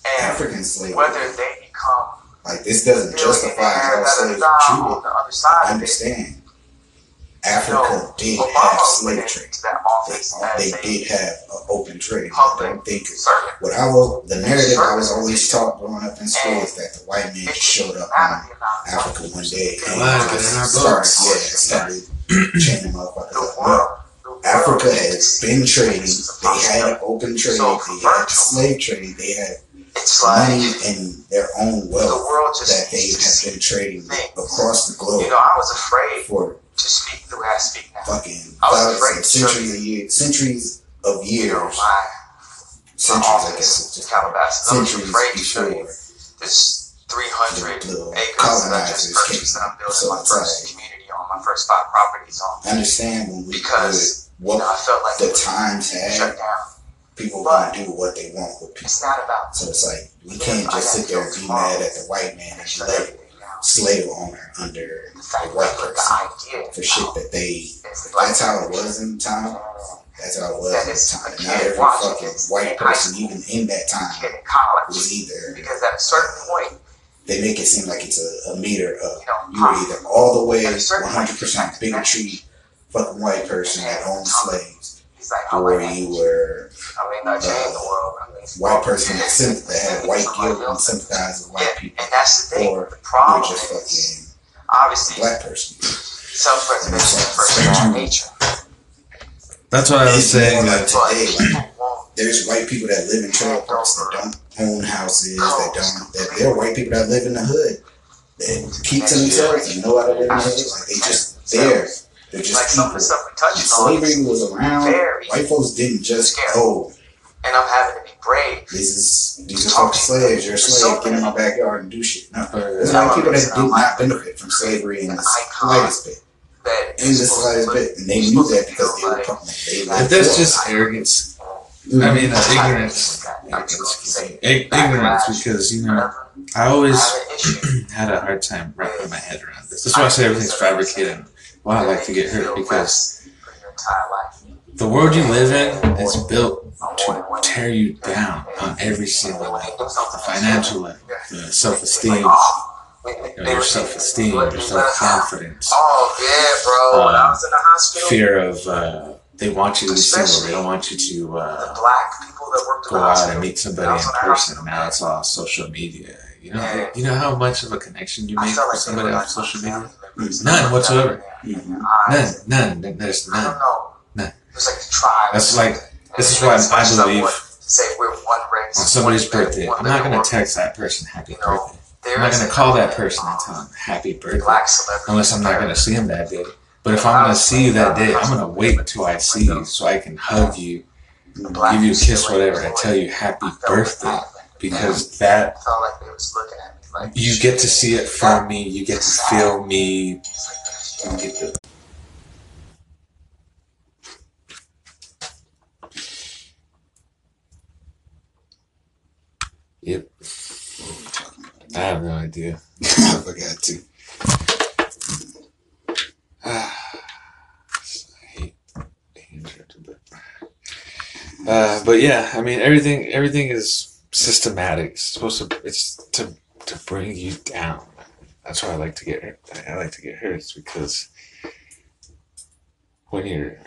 And African slavery, whether they become like this doesn't justify how slaves da, were da, treated. on the other side of it, Understand, Africa know, did Obama have went slave trade. They, they did have an open trade. I don't think servant. what I was the narrative I was always taught growing up in school is that the white man just showed up matter on the amount of Africa one day and Right, just in our started, *clears throat* books. yeah, started chaining motherfuckers The up. No, world, the world Africa is- has been trading. They had open trade. They had virtual. slave trade. They had It's like money and their own the wealth world just that they needs have been trading across the globe. You know, I was afraid for to speak the way I speak now. fucking I was afraid to centuries of years, centuries of You know, years, my, my centuries. I guess office in just Calabasas. I was centuries afraid to show you this 300 the acres that I just purchased that I'm building So my first like- community on, my first five properties on. understand when we Because, put You know, I felt like the times shut had, down. people But- gonna do what they want with people. It's not about So it's like we can't just sit there and be mad at the white man and shut let. Slave owner under The person for shit that they. the That's how it was in time. That's how it was in is time. Not every fucking white person, even in that time, was either. Because at a certain point, They make it seem like it's a, a meter of you you're either all the way At a certain point, 100% bigotry, fucking white person that owns slaves, he's like, or man, you were I mean, not uh, change the world. I mean, white person that, symp- that had white guilt and sympathized with white Yeah, people, and that's the thing. or the you problem were just is, fucking obviously, black person. self-preservation is first of nature. that's what I was saying. That like today, like, there's white people that live in trailer parks that don't own houses, that don't. That there are white people that live in the hood that keep to themselves and know how to live in the hood. Like they just there. They're just like some of people. the stuff we When touched on, slavery was around, white folks didn't just scary. oh, and I'm having to be brave. this is these are fucking slaves. You're a slave. Get in my backyard and do shit. No, there's a lot of people that did not benefit from slavery in the slightest bit. In the slightest bit, and they knew that because they were talking. They but that's for just it. arrogance. I mean, uh, ignorance. Ignorance, because you know, I always I have an issue. *clears throat* had a hard time wrapping my head around this. That's why I say everything's fabricated. And Why I like to get hurt because for your entire life. the world you live in is built to tear you down on every single level. The financial level, the self-esteem, Oh, you know, your self-esteem, your self-confidence, Oh yeah, bro. when I was in the hospital, fear of uh, they want you to be single. They don't want you to the uh, black people that worked go out hospital. and meet somebody in person. Now it's all social media. You know, you know how much of a connection you make with like somebody on social my media. Members. None whatsoever. None, none. There's I don't none. know. None. Was like the tribe. That's like this is why I believe Say we're one race. on somebody's birthday, I'm not gonna text that person happy birthday. I'm not gonna call that person and tell them happy birthday unless I'm not gonna see him that day. But if I'm gonna see you that day, I'm gonna wait until I see you so I can hug you, give you a kiss, whatever, and tell you happy birthday because that You get to see it from me, you get to feel me, you get to. Yep. I have no idea. I forgot to. *sighs* I hate being but uh, but yeah, I mean everything everything is systematic. It's supposed to. It's to to bring you down. That's why I like to get hurt. I like to get hurt because when you're,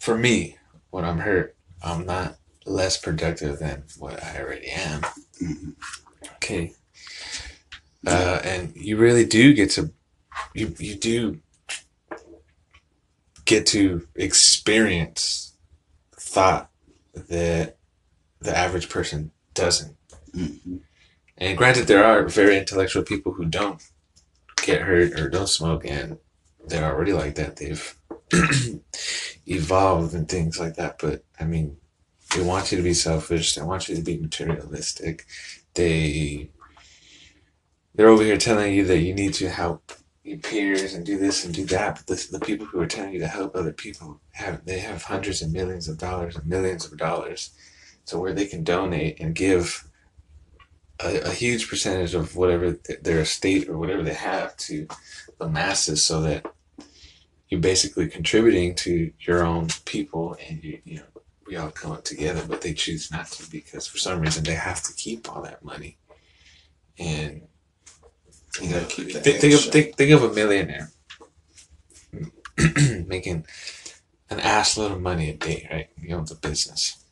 for me, when I'm hurt, I'm not less productive than what I already am. Mhm. Okay. Uh, and you really do get to, you you do get to experience thought that the average person doesn't. Mhm. And granted, there are very intellectual people who don't get hurt or don't smoke, and they're already like that. They've *clears throat* evolved and things like that. But I mean, they want you to be selfish. They want you to be materialistic. They they're over here telling you that you need to help your peers and do this and do that. But the, the people who are telling you to help other people have they have hundreds and millions of dollars and millions of dollars, so where they can donate and give a, a huge percentage of whatever th- their estate or whatever they have to the masses, so that you're basically contributing to your own people, and you you know we all come up together. But they choose not to because for some reason they have to keep all that money, and you know, keep think, think, of, think, think of a millionaire *clears throat* making an ass load of money a day, right? He owns a business.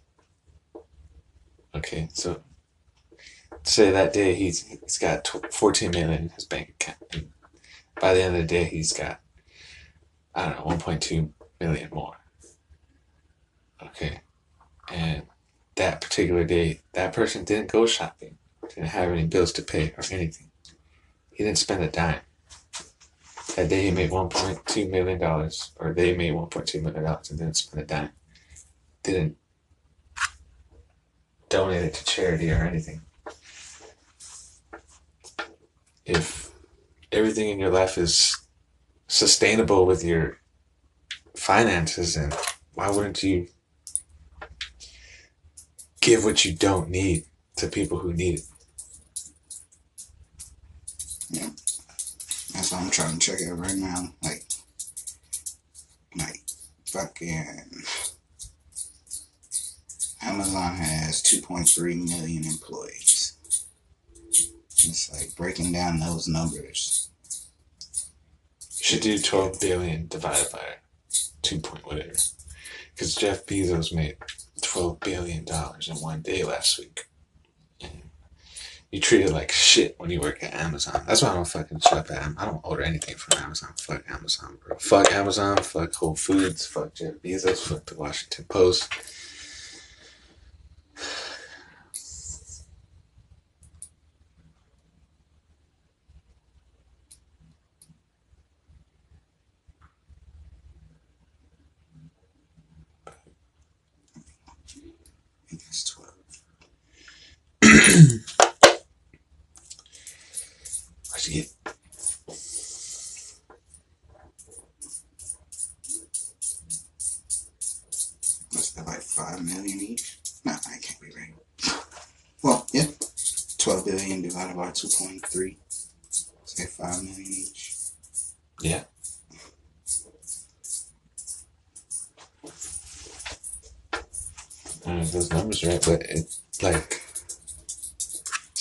Okay, so say that day he's he's got tw- 14 million in his bank account. And by the end of the day, he's got I don't know 1.2 million more. Okay, and that particular day, that person didn't go shopping, didn't have any bills to pay or anything. He didn't spend a dime. That day he made 1.2 million dollars, or they made 1.2 million dollars and didn't spend a dime. Didn't donate it to charity or anything. If everything in your life is sustainable with your finances, and why wouldn't you give what you don't need to people who need it? That's why I'm trying to check it right now. Like, like fucking Amazon has 2.3 million employees. Like breaking down those numbers. should do 12 billion divided by 2 point whatever. Because Jeff Bezos made 12 billion dollars in one day last week. You treat it like shit when you work at Amazon. That's why I don't fucking shop at Am- I don't order anything from Amazon. Fuck Amazon, bro. Fuck Amazon. Fuck Whole Foods. Fuck Jeff Bezos. Fuck the Washington Post.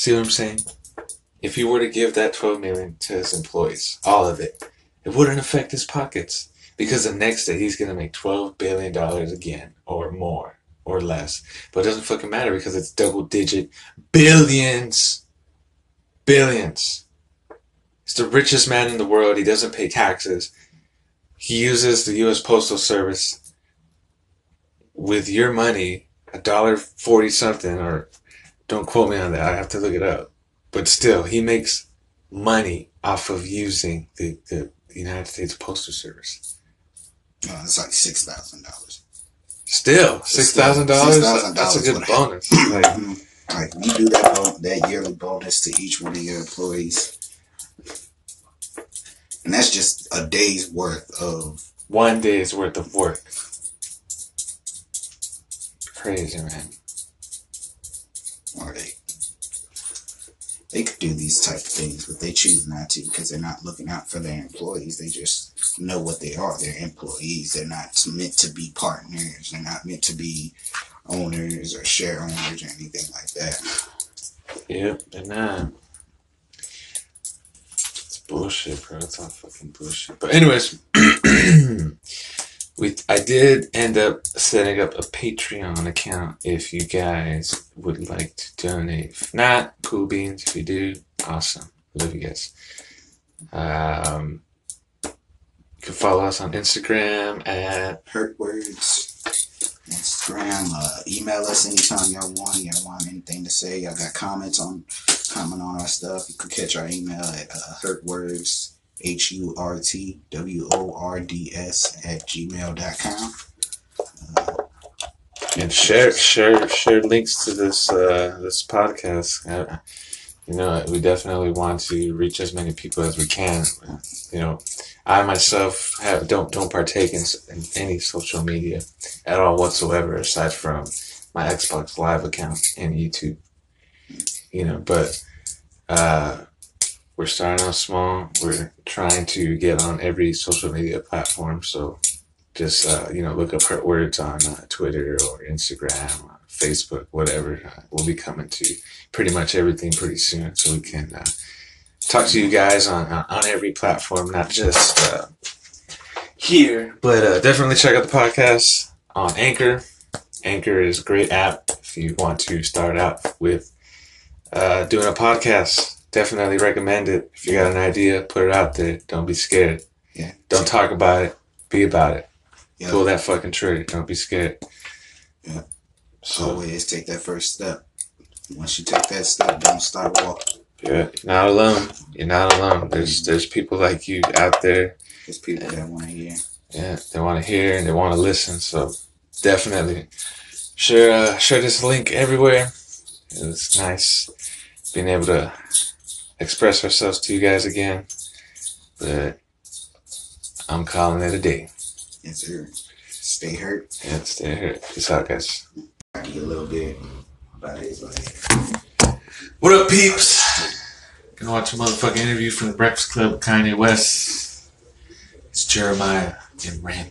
See what I'm saying? If he were to give that twelve million to his employees, all of it, it wouldn't affect his pockets. Because the next day he's gonna make twelve billion dollars again or more or less. But it doesn't fucking matter because it's double digit billions. Billions. He's the richest man in the world. He doesn't pay taxes. He uses the U.S. Postal Service with your money, a dollar forty something, or don't quote me on that. I have to look it up. But still, he makes money off of using the, the United States Postal Service. No, it's like $6,000. Still, six thousand dollars. That's a good bonus. Like, *laughs* Like you do that that yearly bonus to each one of your employees, and that's just a day's worth of. one day's worth of work. Crazy man. Or they could do these type of things, but they choose not to because they're not looking out for their employees. They just know what they are. They're employees. They're not meant to be partners. They're not meant to be owners or share owners or anything like that. Yep, and uh, it's bullshit, bro. It's all fucking bullshit. But anyways, *clears throat* we I did end up setting up a Patreon account if you guys would like to donate. If not, cool beans. If you do, awesome. Love you guys. Um, you can follow us on Instagram at Hurt words. Instagram, uh, email us anytime y'all want. Y'all want anything to say? Y'all got comments on comment on our stuff? You can catch our email at uh, hurtwords h u r t w o r d s at gmail.com. and share share share links to this uh, this podcast. Uh, you know, we definitely want to reach as many people as we can. You know, I myself have, don't don't partake in, in any social media at all whatsoever, aside from my Xbox Live account and YouTube. You know, but uh, we're starting out small. We're trying to get on every social media platform. So just uh, you know, look up Hurt Words on uh, Twitter or Instagram, or Facebook, whatever. Uh, we'll be coming to pretty much everything pretty soon, so we can uh, talk to you guys on on, every platform, not just uh, here. But uh, definitely check out the podcast on Anchor. Anchor is a great app if you want to start out with doing a podcast. Definitely recommend it. If you got an idea, put it out there. Don't be scared. Yeah. Don't talk about it. Be about it. Yeah. Pull that fucking trigger. Don't be scared. Yeah. So Always take that first step. Once you take that step, don't stop walking. yeah, you're not alone. You're not alone. There's there's people like you out there. There's people that want to hear. Yeah, they want to hear and they want to listen. So definitely share uh, share this link everywhere. It's nice being able to express ourselves to you guys again. But I'm calling it a day. Yes, sir. Stay hurt. Yeah, stay hurt. Peace out, guys. Talk to a little bit about his life. What up, peeps? Gonna watch a motherfucking interview from the Breakfast Club with Kanye West. It's Jeremiah and Ren.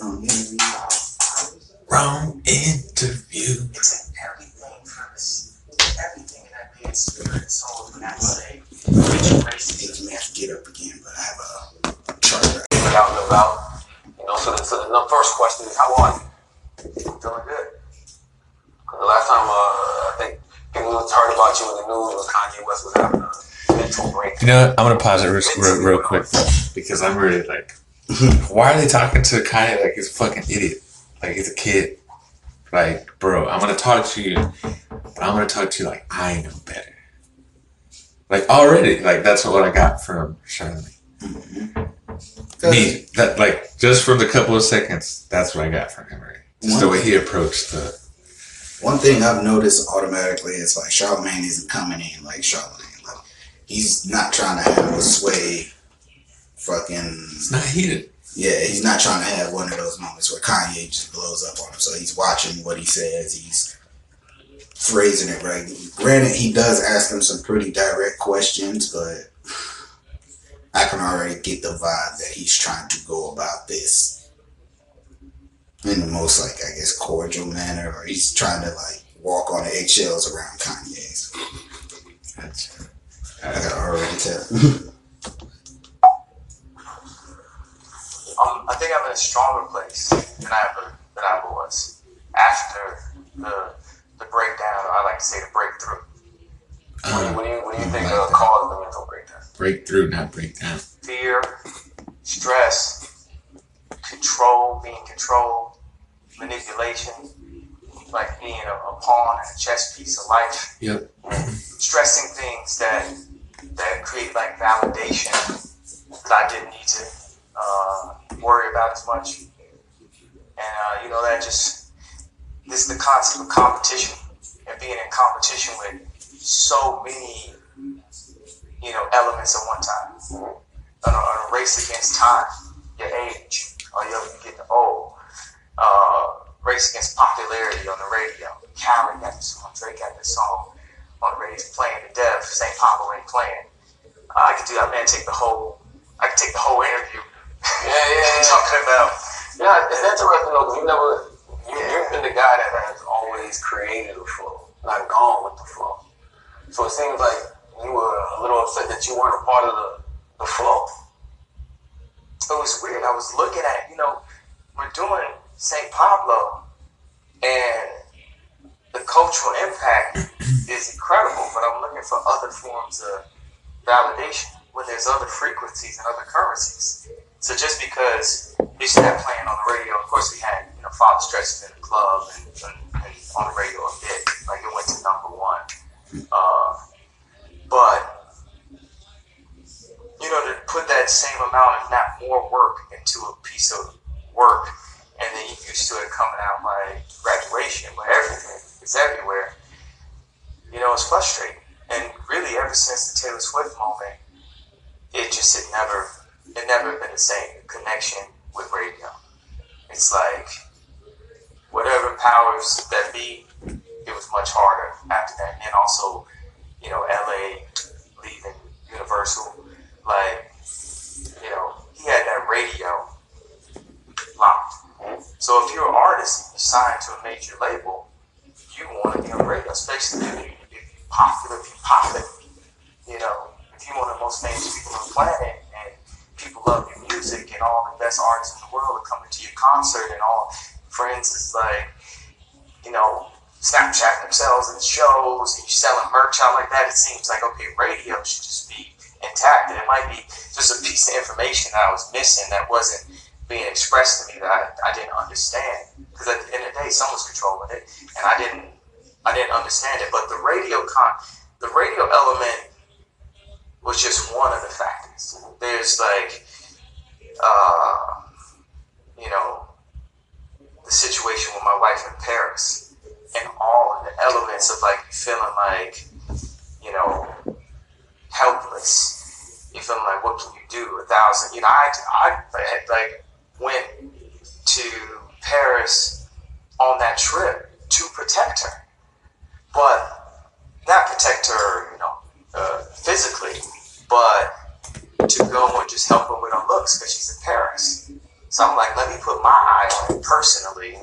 Um, interview. Wrong interview. It's in everything from this, everything in that man's spirit and soul when I say, rich I racism. think you have to get up again, but I have a charger. Out, live out. You know, so the, so the first question is, how are you? Doing good. 'Cause the last time, uh, I think people heard about you in the news was Kanye West was having a mental break. You know what? I'm gonna pause it real, real, real quick because I'm really like, why are they talking to Kanye like he's a fucking idiot? Like he's a kid. Like, bro, I'm gonna talk to you, but I'm gonna talk to you like I know better. Like already, like that's what I got from Charlie. Mm-hmm. Me, that like just from the couple of seconds, that's what I got from him. Right? Just the way he approached the. One thing I've noticed automatically is like Charlemagne isn't coming in like Charlemagne. Like he's not trying to have a sway. Fucking It's not heated. Yeah, he's not trying to have one of those moments where Kanye just blows up on him. So he's watching what he says. He's phrasing it right. Granted, he does ask him some pretty direct questions, but I can already get the vibe that he's trying to go about this in the most like I guess cordial manner, or he's trying to like walk on the eggshells around Kanye's. That's, I can already tell. *laughs* I think I'm in a stronger place than I ever than I was after the the breakdown. I like to say the breakthrough. What do you, what do you, what do you um, think like caused the mental breakdown? breakthrough, not breakdown. Fear, stress, control, being controlled, manipulation, like being a, a pawn in a chess piece of life. Yep. stressing things that that create like validation that I didn't need to uh, worry about as much. And uh, you know that just this is the concept of competition and being in competition with so many you know elements at one time. On a, on a race against time, your age, or you're getting old. Uh, race against popularity on the radio. Khaled got this song, Drake got this song on the radio playing to death. St. Pablo ain't playing. Uh, I could do. that, man, take the whole. I could take the whole interview. Yeah, yeah, yeah. talking about. Yeah, it's interesting though, 'cause you never, you, you've been the guy that has always always created the flow, not gone with the flow. So it seems like you were a little upset that you weren't a part of the, the flow. it was weird. I was looking at, you know, we're doing St. Pablo, and the cultural impact is incredible, but I'm looking for other forms of validation when there's other frequencies and other currencies. So just because see that playing on the radio, of course we had, you know, Father Stretches in the club and, and, and on the radio a bit, like it went to number one. Uh, but you know, to put that same amount, if not more work into a piece of work, and then you used to it coming out like graduation, but everything is everywhere. You know, it's frustrating. And really, ever since the Taylor Swift moment, it just had never, it never been the same connection with radio. It's like whatever powers that be, it was much harder after that. And also, you know, LA leaving Universal, like, you know, he had that radio locked. So if you're an artist and you're signed to a major label, you want to be on radio, especially if you- if you're popular, if you're popular, You know, if you're one of the most famous people on the planet people love your music and all the best artists in the world are coming to your concert and all friends is like, you know, Snapchat themselves in shows and you're selling merch out like that, it seems like okay, radio should just be intact. And it might be just a piece of information that I was missing that wasn't being expressed to me that I, I didn't understand. Because at the end of the day, someone's controlling it, and I didn't I didn't understand it. But the radio con the radio element was just one of the factors. There's like uh, you know the situation with my wife in Paris and all of the elements of like feeling like you know helpless. You feeling like what can you do? A thousand, you know. I I like went to Paris on that trip to protect her, but that protect her, you know, uh, physically, but to go and just help her with her looks because she's in Paris. So I'm like, let me put my eye on it personally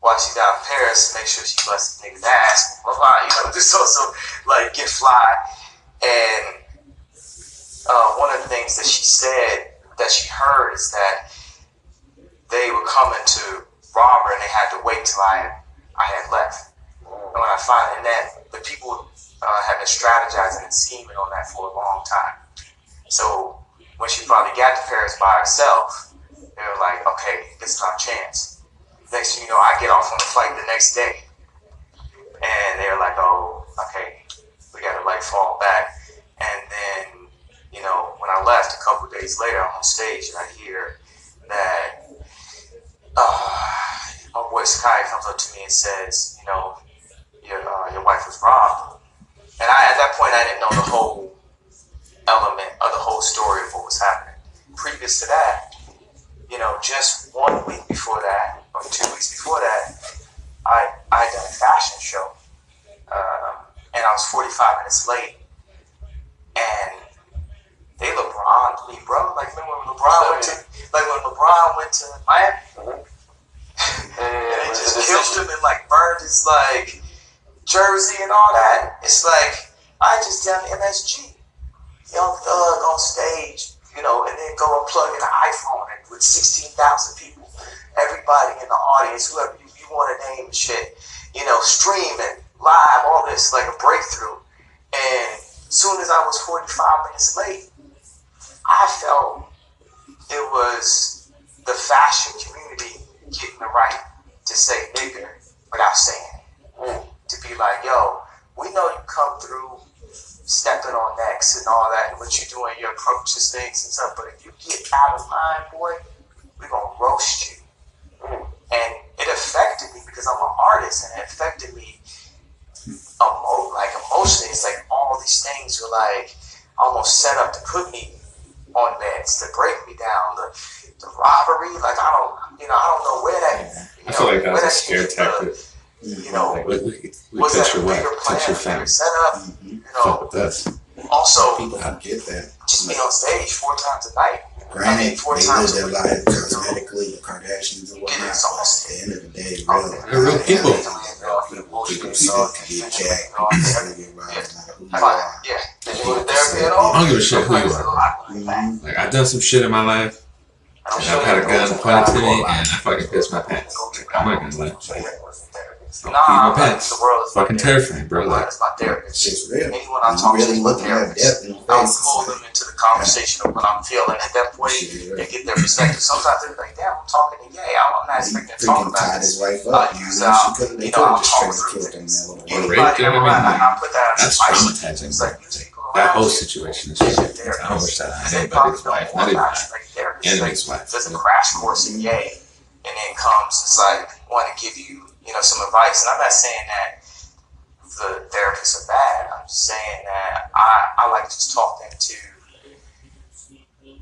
while she's out in Paris to make sure she busts nigga's ass, blah, blah, you know, *laughs* just also like get fly. And uh, one of the things that she said that she heard is that they were coming to rob her and they had to wait till I, I had left. And when I find and that the people uh, have been strategizing and scheming on that for a long time. So when she finally got to Paris by herself, they were like, okay, this is our chance. Next thing you know, I get off on the flight the next day. And they're like, oh, okay, we gotta like fall back. And then, you know, when I left a couple days later, I'm on stage and I hear that uh, my boy Sky comes up to me and says, you know, your, uh, your wife was robbed. And I, at that point, I didn't know the whole element of the whole story of what was happening. Previous to that, you know, just one week before that, or two weeks before that, I I done a fashion show, um, and I was 45 minutes late, and they LeBron me, bro. Like remember when LeBron went to, like when LeBron went to Miami, *laughs* and they just killed him and like burned his like jersey and all that. It's like I just done MSG, Young Thug on stage, you know, and then go and plug in an iPhone with 16,000 people, everybody in the audience, whoever you, you want to name and shit, you know, streaming live, all this like a breakthrough. And soon as I was 45 minutes late, I felt it was the fashion community getting the right to say nigger without saying it. To be like, yo, we know you come through stepping on necks and all that and what you do in your approaches things and stuff, but if you get out of line, boy, we're gonna roast you. And it affected me because I'm an artist and it affected me emo- like emotionally. It's like all these things were like almost set up to put me on meds, to break me down. The, the robbery, like I don't, you know, I don't know where that. You I feel like that where was a scare tactic. You know, Like, we, we, we was touch that your bigger plan, touch your bigger family. setup? Mhm. You Fuck know, with us. also People don't get that. just be on stage four times a night. Granted, four they times live their life cosmetically, the Kardashians or whatnot. But at the end of the day, real, They're real people. People can get jacked, people can get robbed, no matter who you Fine. are. Yeah. Did you go to therapy at all? I don't give a shit who you are. Like I've done some shit in my life, I'm and sure I've had a gun pointed to me, and I fucking pissed my pants. I'm not gonna lie. I'm sure you went to therapy. I'll Nah, like, the world is Fucking my terrifying, bro. The world Like is my therapist. Shit's real. Anyone I You talk to really is my at depth I'll pull them into the conversation of what I'm feeling at that point Shit, and get their perspective. Sometimes they're like, damn, I'm talking to Yay. I'm not expecting to talk about this. his wife up. use, man. uh, She could you they know, could I'll talk straight through killed him things. that little Or boy. raped Anybody them, I around, I put that that's spice. traumatizing. It's like, you That whole situation is she's your shit. I don't therapist. wish that on anybody's wife, not even about mine. like therapist. Enemy's Like, wife. There's a crash course in Yay, and then comes it's like want to give you you know some advice. And I'm not saying that the therapists are bad. I'm just saying that I I like to just talk them to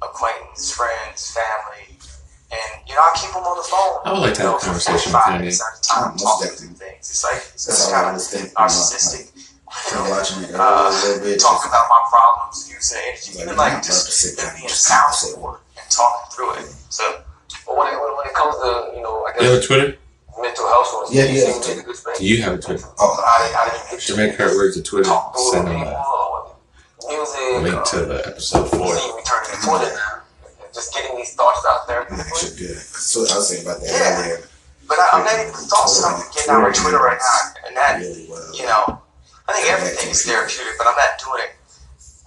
acquaintance, friends, family, and you know I keep them on the phone. I would like to have a conversation with Kanye. minutes at time, talking through things. It's like it's That's kind of narcissistic. I'm watching it Uh, *laughs* a little bit. talk about my problems, using energy, even I'm like just sit them down being and sound just and talking through it. So But when it, when, when it comes to, you know, I You have a Twitter? Mental health, so Yeah, you he has seem a to take a good space. Do you have a Twitter? Oh, How did, how did you get Should make her words to Twitter. Send it a link uh, to the episode four. see you returning to Twitter now. Just getting these thoughts out there. I'm actually I was saying about that Yeah. earlier. But I, I'm not even thoughts I'm getting out on Twitter right now, and that Really well. you know, I think everything is therapeutic, but I'm not doing it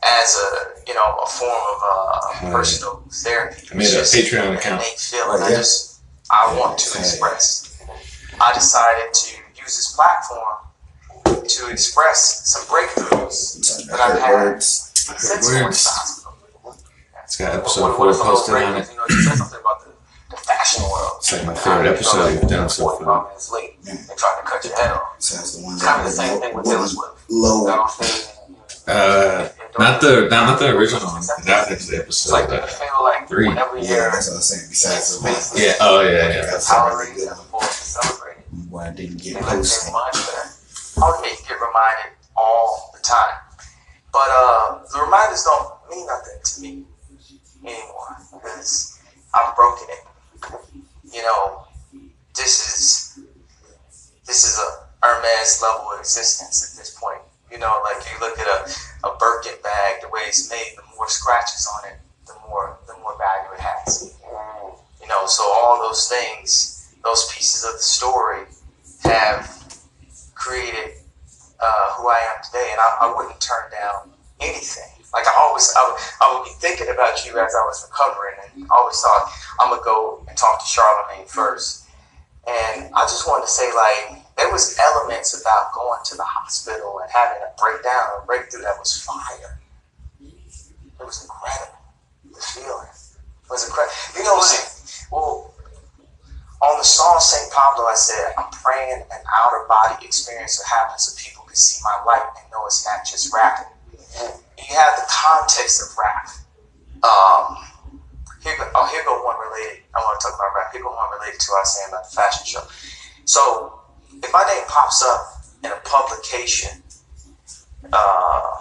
as a you know a form of uh, personal therapy. I made a Patreon account. innate feeling. Oh, I just I Yeah, want to yeah. express. I decided to use this platform to express some breakthroughs I I've had-. Since going to hospital. It's got episode four are some of those posted on it. You know, said something about the, the fashion world. It's like my favorite episode you've done so far. minutes late. Yeah. They tried to cut your head off. So the one Kind of the same thing with Taylor Swift. Low. and- Uh, not the not, the original one. That was the It's like episode. Uh, feel like Three. Yeah, that's what I was saying. Besides the one yeah. Oh yeah. Yeah. That's tolerated really as good. opposed to celebrated. where I didn't get posted. their mind there. Oh yeah, you get reminded all the time. But uh, the reminders don't mean nothing to me anymore because I've broken it. You know, this is this is a Hermes level of existence at this point. You know, like you look at a, a Birkin bag, the way it's made, the more scratches on it, the more the more value it has. You know, so all those things, those pieces of the story have created uh, who I am today, and I, I wouldn't turn down anything. Like I always, I would, I would be thinking about you as I was recovering, and I always thought I'm gonna go and talk to Charlemagne first. And I just wanted to say, like, there was elements about going to the hospital and having a breakdown, a breakthrough that was fire. It was incredible. The feeling was incredible. You know, like, well, on the song St. Pablo, I said, I'm praying an outer body experience will happen so people can see my light and know it's not just rapping. You have the context of rap. Um, here go, oh, here go one related. I want to talk about rap. Here go one related to what I was saying about the fashion show. So, if my name pops up in a publication, uh,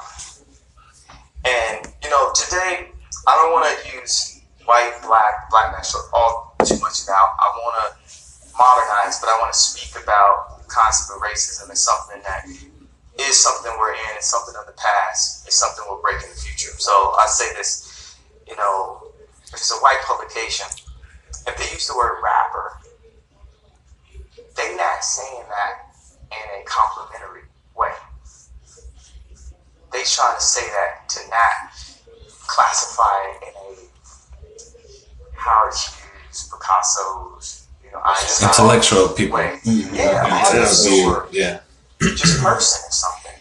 and you know, today I don't want to use white, black, black national all too much now. I want to modernize, but I want to speak about the concept of racism as something that is something we're in, it's something of the past, it's something we'll break in the future. So I say this, you know, if it's a white publication, if they use the word rapper, they're not saying that in a complimentary way. They trying to say that to not classify in a Howard Hughes, Picasso's, you know, Einstein Intellectual people. way. Mhm. Yeah, Yeah, artists it's or yeah. just person or something.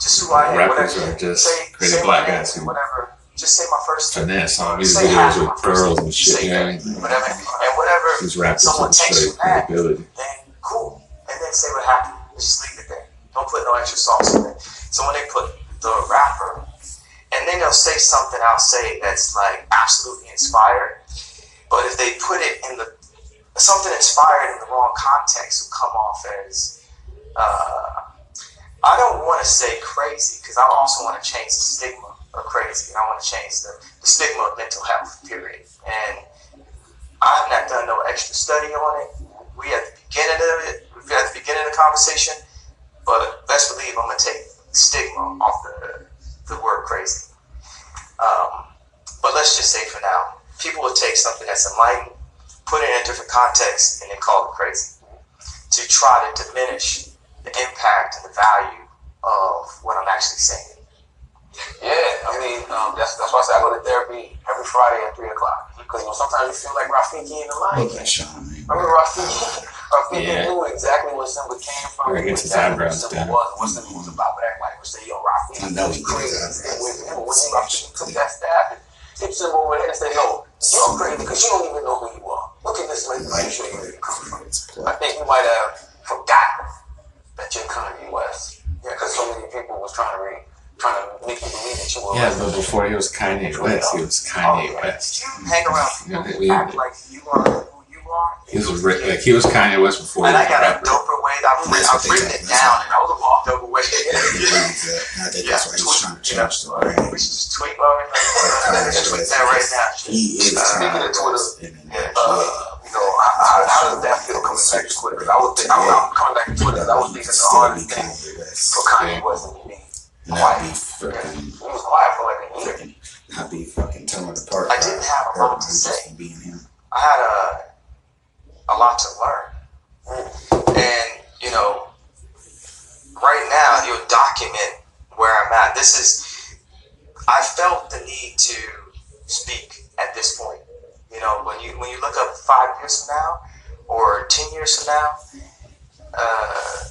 Just who I am. Rappers whatever. are just say, crazy say black my guys who whatever. Just say my first name. finesse on music Say half videos with girls and shit. Say You know what I that, mean? whatever. And whatever These rappers someone takes straight from that, credibility. then cool. And then say what happened. Just leave it there. Don't put no extra sauce in it. So when they put the rapper, and then they'll say something I'll say that's like absolutely inspired. But if they put it in the something inspired in the wrong context will come off as uh, I don't want to say crazy because I also want to change the stigma of crazy. and I want to change the, the stigma of mental health. Period. And I have not done no extra study on it. We at the beginning of it, we at the beginning of the conversation, but best believe I'm gonna take stigma off the the word crazy. Um, but let's just say for now, people will take something that's enlightened, put it in a different context, and then call it crazy to try to diminish the impact and the value of what I'm actually saying. Yeah, I mean, um, that's that's why I say I go to therapy every Friday at three o'clock because you know sometimes you feel like Rafiki in the lion. Look at Sean, man. Remember Rafiki? Rafiki Yeah. knew exactly where Simba came from. Where he knew gets his exactly eyebrows what Simba done. was, what Simba was about, but everybody would say, "Yo, Rafiki." I know he was crazy. gets his eyebrows When, done. took that stab and hit Simba over and said, "Yo, you're crazy because you don't even know who you are. Look at this lady. Let me Like, where you come from." I think you might have forgotten that you're Kanye West. Yeah, because so many people was trying to read, trying to make you believe that you were. Yeah, but before he was Kanye West, he was Kanye oh, West. You hang around people Yeah, who we- act like you are who you are? He was a like he was Kanye West before And I got a doper way. I've, written it down, and I was a walk doper way. *laughs* I think that's why he's trying to change the We brand. should just tweet Lauren. Let's tweet that right now. He is Uh, speaking of Twitter, yeah, Uh, you know, how, how, does that feel coming back to Twitter? Because I was, think, I was I'm coming back to Twitter I was thinking the hardest thing for Kanye West to be Not be fucking, He was quiet for like a year. not be fucking torn apart. I didn't have a lot to say. being him. I had a a lot to learn, and you know, right now you'll document where I'm at. This is I felt the need to speak at this point. You know, when you when you look up five years from now or ten years from now, uh,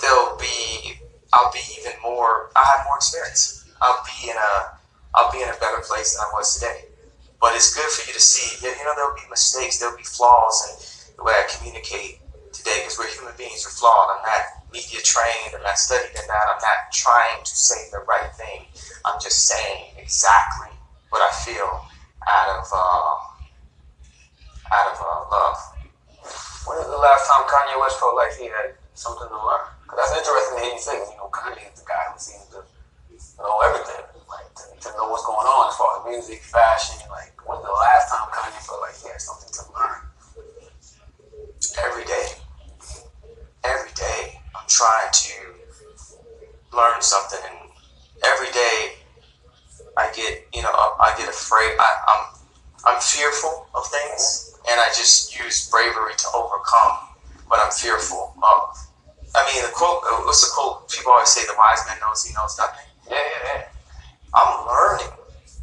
there'll be I'll be even more. I have more experience. I'll be in a I'll be in a better place than I was today. But it's good for you to see. You you know, there'll be mistakes, there'll be flaws in the way I communicate today because we're human beings. We're flawed. I'm not media trained. I'm not studied in that. I'm not trying to say the right thing. I'm just saying exactly what I feel out of uh, out of uh, love. When was the last time Kanye West felt like he had something to learn? Because that's interesting hear you say. You know, Kanye is the guy who seems to know everything, like to, to know what's going on as far as music, fashion. Like, when's the last time Kanye felt like he had something to learn? every day. Every day, I'm trying to learn something, and every day, I get you know I get afraid. I, I'm I'm fearful of things, and I just use bravery to overcome what I'm fearful of. I mean, the quote. What's the quote? People always say, "The wise man knows he knows nothing." Yeah, yeah, yeah. I'm learning.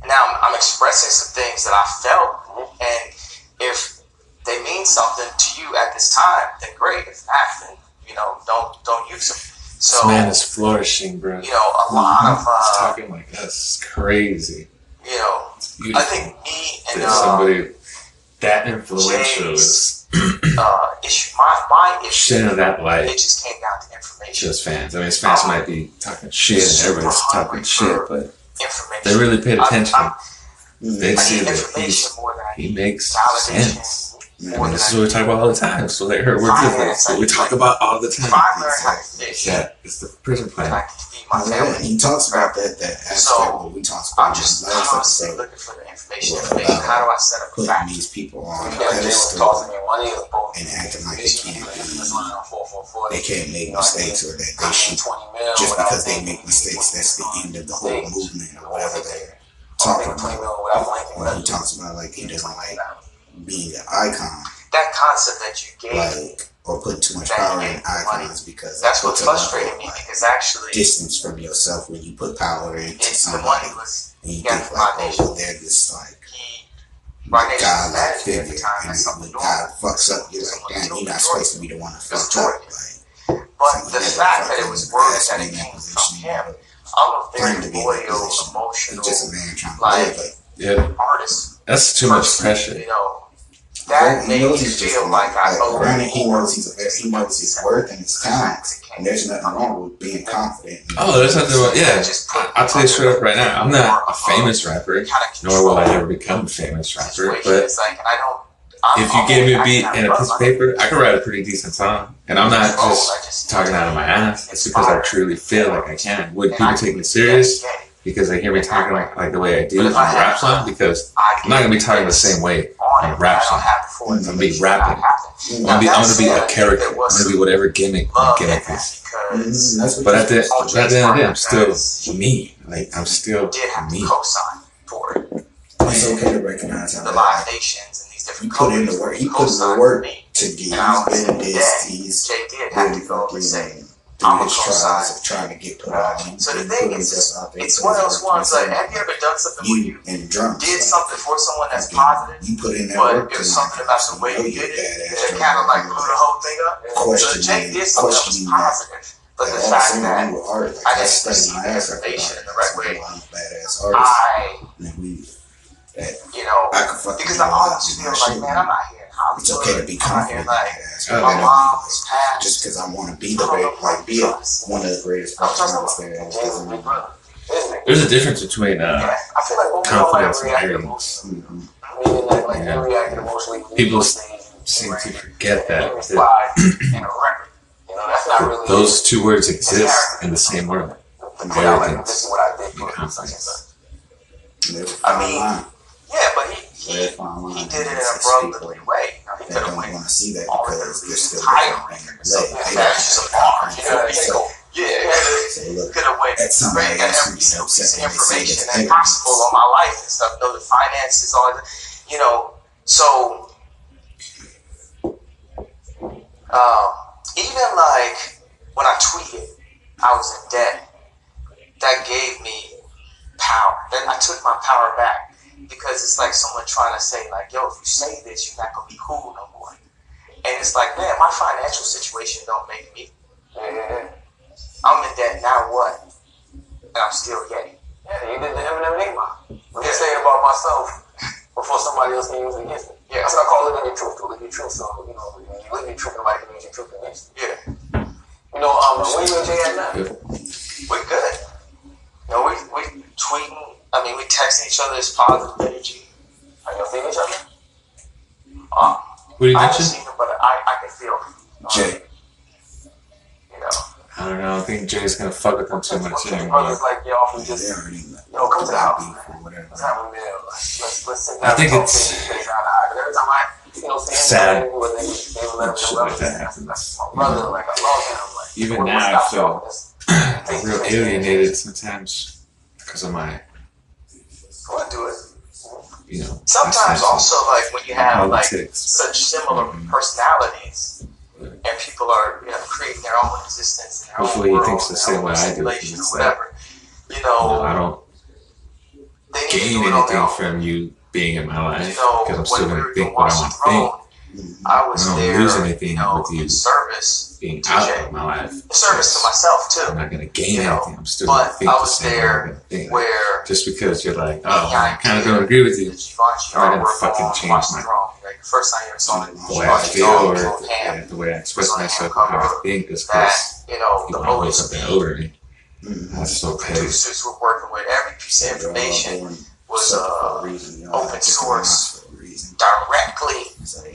Now I'm, I'm expressing some things that I felt, and if they mean something to you at this time, then great. If not, then you know, don't don't use them. So This man is flourishing, bro. you know, a lot of He's uh, talking like. It's crazy. you know, I think me and uh, somebody that influential is uh, issue my my issue. shedding that light. It just came down to information. his fans. I mean, fans might be talking shit and everybody's talking shit, but Information. they really paid I- attention. I see need that information he's, more than he makes sense. More And this is what we talk about all the time. So they heard we're different. It's what we talk about all the time. I learn how to fish, Yeah, it's the prison plan. I can feed my Yeah, he talks about that that aspect So, what we talked I'm about in just the last episode, looking for the information. Information. uh, How do I set up putting fact? these people on a Yeah, Jay was pedestal. tossing you money as opposed and acting like they can't be- This line on 444. They can't make You know, mistakes or that they I mean, should just because they make mistakes. That's the end of the whole movement or whatever they're talking about. mil. When he talks about like he doesn't like being an icon, That concept that you gave, like or put too much power in icons because that's it what puts level me like, because actually, distance from yourself when you put power into it's somebody was and you he got think like, oh, well, they're this like He, my nation God like mad at me at figure, the and when normal. God fucks up, you're like, damn, you're not supposed to be the one to fuck up. Like, But so the fact that it was words ask that it came from him, I'm a claim very to be in that loyal, position. emotional He's just a man trying to like- live. Yeah, artist. that's too much pressure. You know, Like, that he made knows he's just feel a- like I owe granted, he more knows he's a, he knows his worth and his talent, and there's nothing wrong with being confident. Oh, there's nothing wrong. Yeah, Just put I- I'll tell you straight up right now. I'm not a famous rapper, kind of nor will I ever become a famous rapper. But It's like, and I don't, I'm if you always gave me a beat and a piece of paper, I could write a pretty decent song. And I'm not Oh, just talking out of my ass. It's because I truly feel like I can. Would people take me serious Yeah, yeah. Because they hear me talking like, like the way I do But on if a I rap song? Because I I'm not gonna be talking the same way on on a rap I don't song. have the full I'm gonna be rapping. I'm gonna be, I'm gonna be a character. I'm gonna be whatever gimmick my love in gimmick that is. because Mm, that's what But at the, at the end of the day, I'm still me. Like I'm still me. to for it. it's okay to recognize how The that Live Nations and these he put in the work. He put in the for work to get. And I He's been this. He's Jay did have really to go fucking and say, through I'm a his co-sign. trials of trying to get put on. So the thing is, out it's one of those ones like, have you ever done something where you you and did something for someone that's fucking- positive, You put in that but work. was something about the way you did it that kind of like blew the whole thing up? So Jay did something that was positive, but the fact of a sudden, that art. Like, I didn't receive my the information in the right way. I'm a badass artist. I, And we, that you know, I could fucking because I always feel like, man, I'm not here. It's okay to be I'm not here confident. like, badass. Oh, my mom know, was passed. just because I want to be the great, like be a, one of the greatest I'm performers there. It doesn't mean- brother. There's a difference between uh, Yeah. I feel like both of y'all confidence and reacted arrogance. emotionally. Mhm. Meaning like, like Yeah. you reacted emotionally. People seem to forget that, that replied in a record. You know, that's not really those two words exist in the same world. Put arrogance this is what I and confidence. There's a I fine mean, line. Yeah, but he he, a fine line. he did it in a brotherly way. Know, he could have went want to see that all because they're still the So yeah, that's just a bar. You know, So, yeah, could have went At somebody got every piece of when they say information it's possible on my life and stuff. Know the finances, all that. You know, so um, even like when I tweeted, I was in debt. That gave me power. Then I took my power back because it's like someone trying to say like, "Yo, if you say this, you're not gonna be cool no more." And it's like, man, my financial situation don't make me. Yeah. I'm in debt now. What? And I'm still Yeti. Yeah, you did the Eminem Enigma. Let me say it about myself before somebody else can use it against me. Yeah. That's what I call living your truth. To live your truth. So, you know, when you live your truth, nobody can use your truth against you. Yeah, You know, um, where you and Jay at now? we're good. You know, we we tweeting. I mean, we texting each other this positive energy. Are y'all seeing each other? Uh, What did you I haven't mention? seen him, but I I can feel. Um, Jay. You know, I don't know. I think Jay's gonna fuck with them too much Your anymore. brothers like y'all from Yeah, just, they already yo, come to the house. beef or whatever. Let's have a meal. Let's, let's, let's sit I think it's face to face, eye to eye. 'Cause every time I, you know, see sad they would they would- they would let him shit know, like that happens. my brother. Like, I love him. Like, Even now, I feel I'm *clears throat* real alienated sometimes because of my, we'll do it. you know, Sometimes also like when you have like such similar Mhm. personalities, and people are you know creating their own existence and their Hopefully he own world, thinks the same way I do, simulation or it's whatever. You You know, I don't to gain do it on their anything from you being in my life You know, because I'm still gonna think what I want to think. Throne, I was I don't there, lose anything you know, with you. in service, Being DJ. out of my life, in service to myself too, I'm not gonna gain You know, anything. I'm still gonna but think I was same there I'm think. where Just because you're like, oh, I kind of don't agree with you. I'm not gonna fucking on change my- the Like first time you ever saw it, The way I Givenchy feel dog or was the, Pam. yeah, the way I express was myself, or how I think is because you know the people know Otis something over me. That's so petty. producers were working with every piece of information was separate for uh, a reason. Y'all open source. For a reason. directly So, for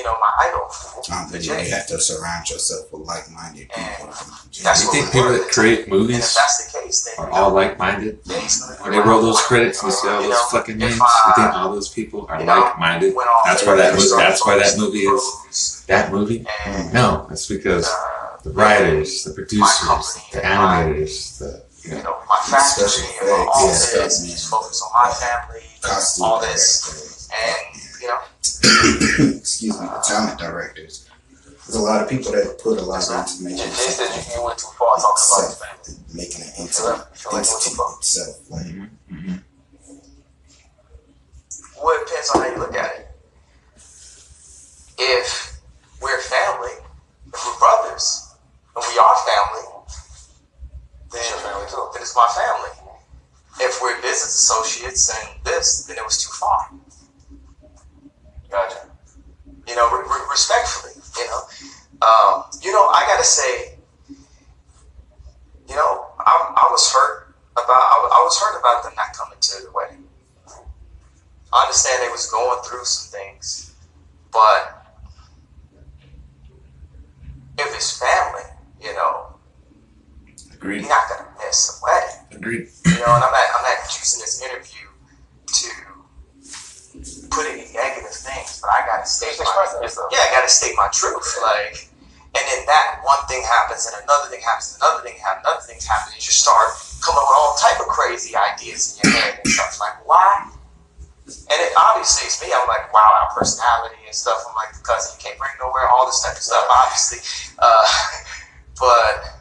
you know my idol. I Jay. you have to surround yourself with like-minded people. That's You think people that create And if movies that's the case, then are all like-minded? Gonna When they roll those credits and see all those fucking names, you think all those people are like-minded? That's why that that's why that movie is- That movie? No, it's because uh, the writers, the producers, the animators, the you know, my factory Special effects, all yeah, this, focus on my family, all this, and *coughs* excuse me, the talent directors. There's a lot of people that put a lot of information Jay Jay said you, you went too far talking about his family. making an You entity, feel like too entity far. itself. Like, mhm. well, it depends on how you look at it. If we're family, if we're brothers, and we are family, then, It's your family too. then it's my family. If we're business associates and this, then it was too far. Gotcha. You know, re- re- respectfully. You know, um, you know, I gotta say, you know, I, I was hurt about I, I was hurt about them not coming to the wedding. I understand they was going through some things, But if it's family, you know, Agreed. you're not gonna miss a wedding. Agreed. You know, and I'm not I'm not using this interview to put any negative things, but I gotta state Just my yeah, I gotta state my truth. Like, and then that one thing happens, and another thing happens, another thing happens, another thing happens, and you just start coming up with all type of crazy ideas in your head and stuff. Like, why? And it obviously it's me. I'm like, wow, our personality and stuff. I'm like the cousin you can't bring nowhere, all this type of stuff. Obviously, uh, *laughs* but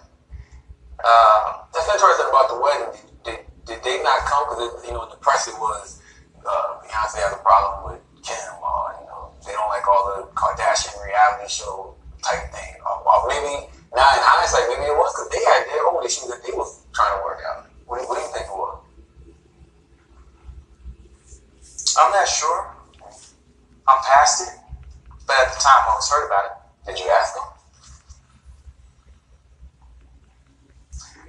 um, That's interesting about the wedding. Did, did, did they not come? Because you know the press it was uh, Beyonce has a problem with Kim, or you know they don't like all the Kardashian reality show type thing. Or, or maybe now in hindsight, maybe it was because they had their own issues that they was trying to work out. What, do- what do you think it was? I'm not sure. I'm past it, but at the time I was hurt about it. Did you ask them?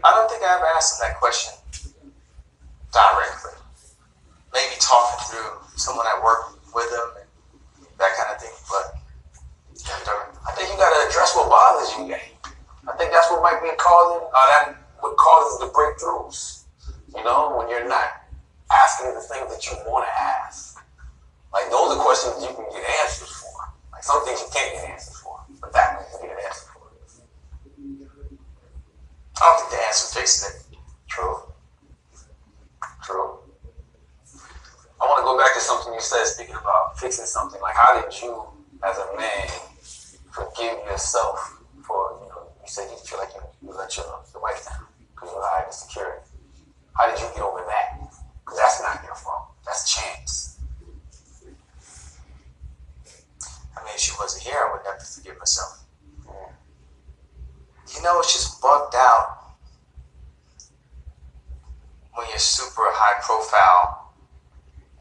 I don't think I ever asked him that question directly. Maybe talking through someone that worked with them and that kind of thing, but I think you got to address what bothers you. I think that's what might be causing, uh, that what causes the breakthroughs. You know, when you're not asking the things that you want to ask. Like those are questions you can get answers for. Like some things you can't get answers for, but that one you can get an answer for. I don't think the answer fixes it. True. True. I want to go back to something you said, speaking about fixing something. Like, how did you, as a man, forgive yourself for, you know, you said you feel like you, you let your, your wife down because you lied insecurity. How did you get over that? Because that's not your fault. That's chance. I mean, if she wasn't here, I would never forgive myself. You know, it's just bugged out when you're super high profile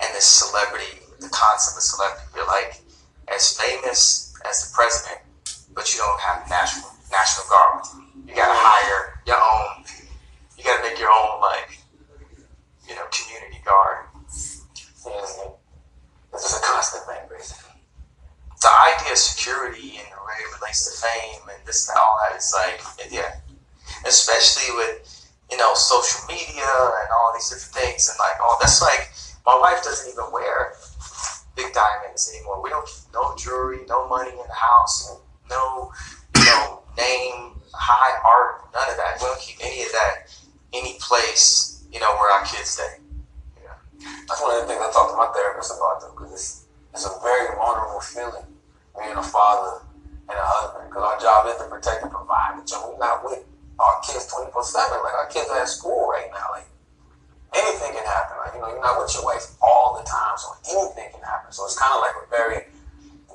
and this celebrity, the concept of celebrity, you're like as famous as the president, but you don't have national national guard you. Gotta hire your own. You gotta make your own like, you know, community guard. It's, it's just a constant thing, basically. the idea of security and the way it relates to fame and this and all that is like, yeah, especially with you know social media and all these different things and like, oh, that's like my wife doesn't even wear big diamonds anymore. We don't keep no jewelry, no money in the house, no know name, high art, none of that. We don't keep any of that any place you know where our kids stay. That's one of the things I talked to my therapist about, though, because it's, it's a very honorable feeling being a father and a husband. Because our job is to protect and provide, but we're not with our kids 24 7. Like, our kids are at school right now. Like, anything can happen. Like, you know, you're not with your wife all the time, so anything can happen. So it's kind of like a very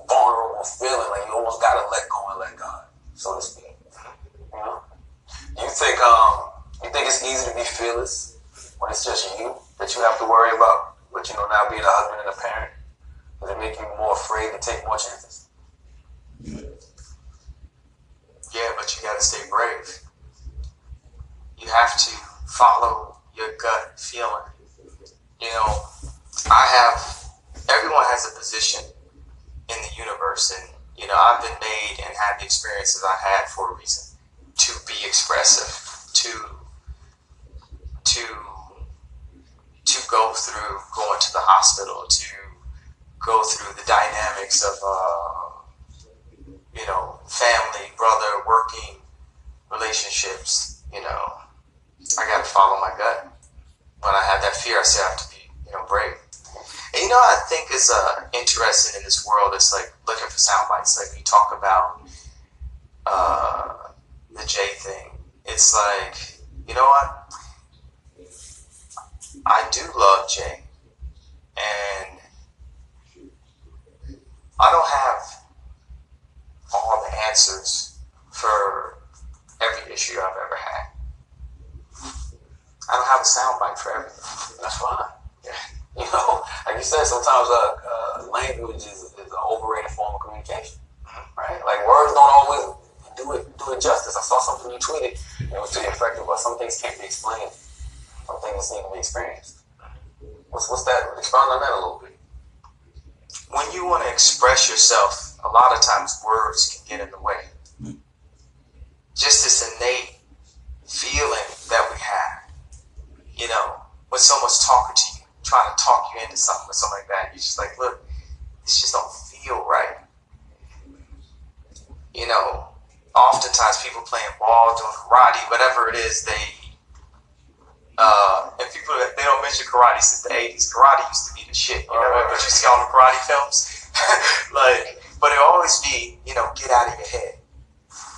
vulnerable feeling. Like, you almost got to let go and let God, so to speak. You know? You think, um, you think it's easy to be fearless when it's just you that you have to worry about? But, you know, now being a husband and a parent, does it make you more afraid to take more chances? Yeah, but you gotta stay brave. You have to follow your gut feeling. You know, I have, everyone has a position in the universe, and, you know, I've been made and had the experiences I had for a reason to be expressive, to, to, to go through going to the hospital, to go through the dynamics of, uh, you know, family, brother, working relationships, you know, I gotta follow my gut. When I have that fear, I say I have to be, you know, brave. And you know, I think is uh, interesting in this world. It's like looking for sound bites. Like you talk about uh, the Jay thing. It's like, you know what? I do love Jay, and I don't have all the answers for every issue I've ever had. I don't have a soundbite for everything. That's fine. *laughs* You know, like you said, sometimes uh, uh, language is, is an overrated form of communication, right? Like words don't always do it do it justice. I saw something you tweeted, and it was to the effect of, well, some things can't be explained, some things need to be experienced. What's what's that? Expound on that a little bit. when you want to express yourself, a lot of times words can get in the way. Just this innate feeling that we have, you know, when someone's talking to you, trying to talk you into something or something like that, you're just like, look, this just don't feel right. You know, oftentimes people playing ball, doing karate, whatever it is, they uh, and people they don't mention karate since the eighties. Karate used to be the shit, you know. Right. But you see all the karate films, *laughs* like, but it always be, you know, get out of your head,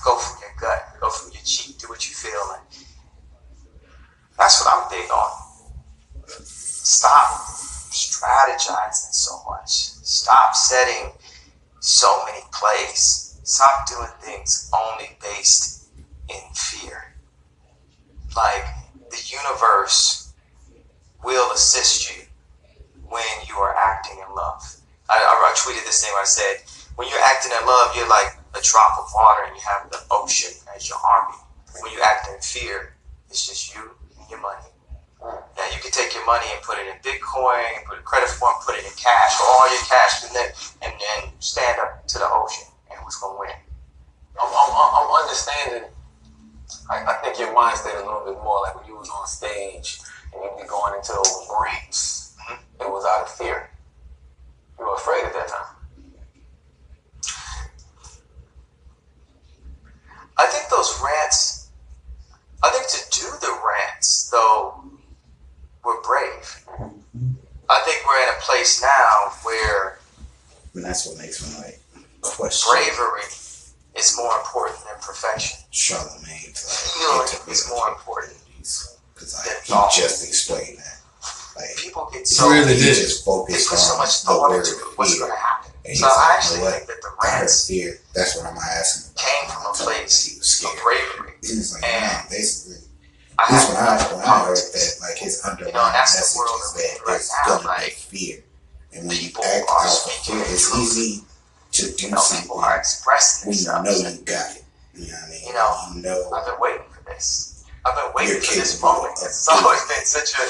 go from your gut, go from your cheek, do what you feel, and that's what I'm big on. Stop strategizing so much. Stop setting so many plays. Stop doing things only based in fear. Like the universe will assist you when you are acting in love. I, I, I tweeted this thing I said, when you're acting in love, you're like a drop of water and you have the ocean as your army. When you act in fear, it's just you and your money. Now you can take your money and put it in Bitcoin, put a credit form, put it in cash, or all your cash, and then and then stand up to the ocean. Who's gonna win? I'm, I'm, I'm understanding. I, I think your mind state a little bit more like when you was on stage and you'd be going into those rants. Mm-hmm. It was out of fear. You were afraid at that time. I think those rants. I think to do the rants though, we're brave. I think we're in a place now where And that's what makes me like question bravery is more important than perfection. Charlemagne's Feeling is more important. because like, he thought. just explained that. Like People get so really did. just focused put so much thought into it. What's going to happen? And he's So I actually know think that the what? I heard rants fear. That's what I'm gonna ask him. about. came from a place He was of scared. bravery. He was like, And man, basically, I this when I, when I heard that, like his underlying You know, and that's the message world is that we're that in right there's gonna like, be fear, and when you act out of fear, it's easy to do You know, people are expressing when you know you got it. You know what I mean? You know, you know, I've been waiting for this. I've been waiting for this moment. It's always been such a,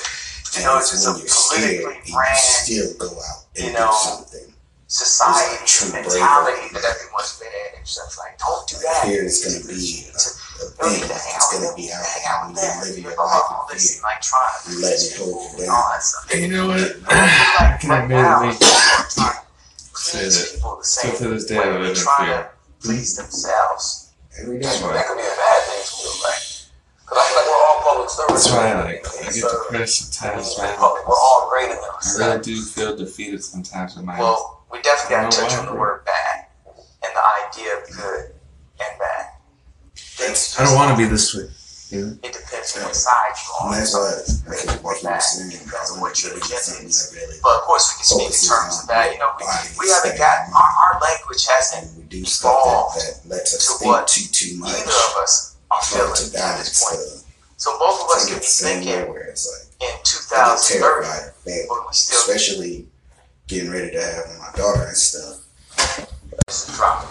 you know, it's it's just a when scared, politically and you brand still go out and you do know, something. society true mentality bravery. that everyone's been in. It's just like, don't do that. Fear is gonna be a, a thing. need to hang It's gonna be out Hang there. out and with You're them. living your life all in this, fear. like trying to You please letting it hold people you and all that stuff. You know what? Like *sighs* Can right admit now, say that people the same to this day way I they're live trying to please themselves. Every That's That could be a bad thing too, right? Because I feel like we're all public servants. That's why I like I get depressed sometimes, man. public. We're all greater than I really do feel defeated sometimes in my Well, we definitely got to touch on the word bad and the idea of good and bad. Things I don't want to be this way. It depends on what side you're on. And that's why, like, like Or you were bad. saying, Depends on I what your agenda is. But of course, we can speak in terms of that. You know, we, we haven't got our, our language hasn't. and we do stuff that, that lets us to what too too much. Either of us are feeling at this point. So both of us could be get the same way thinking where it's like in I 2030, terrified but we still especially getting ready to have my daughter and stuff. just drop.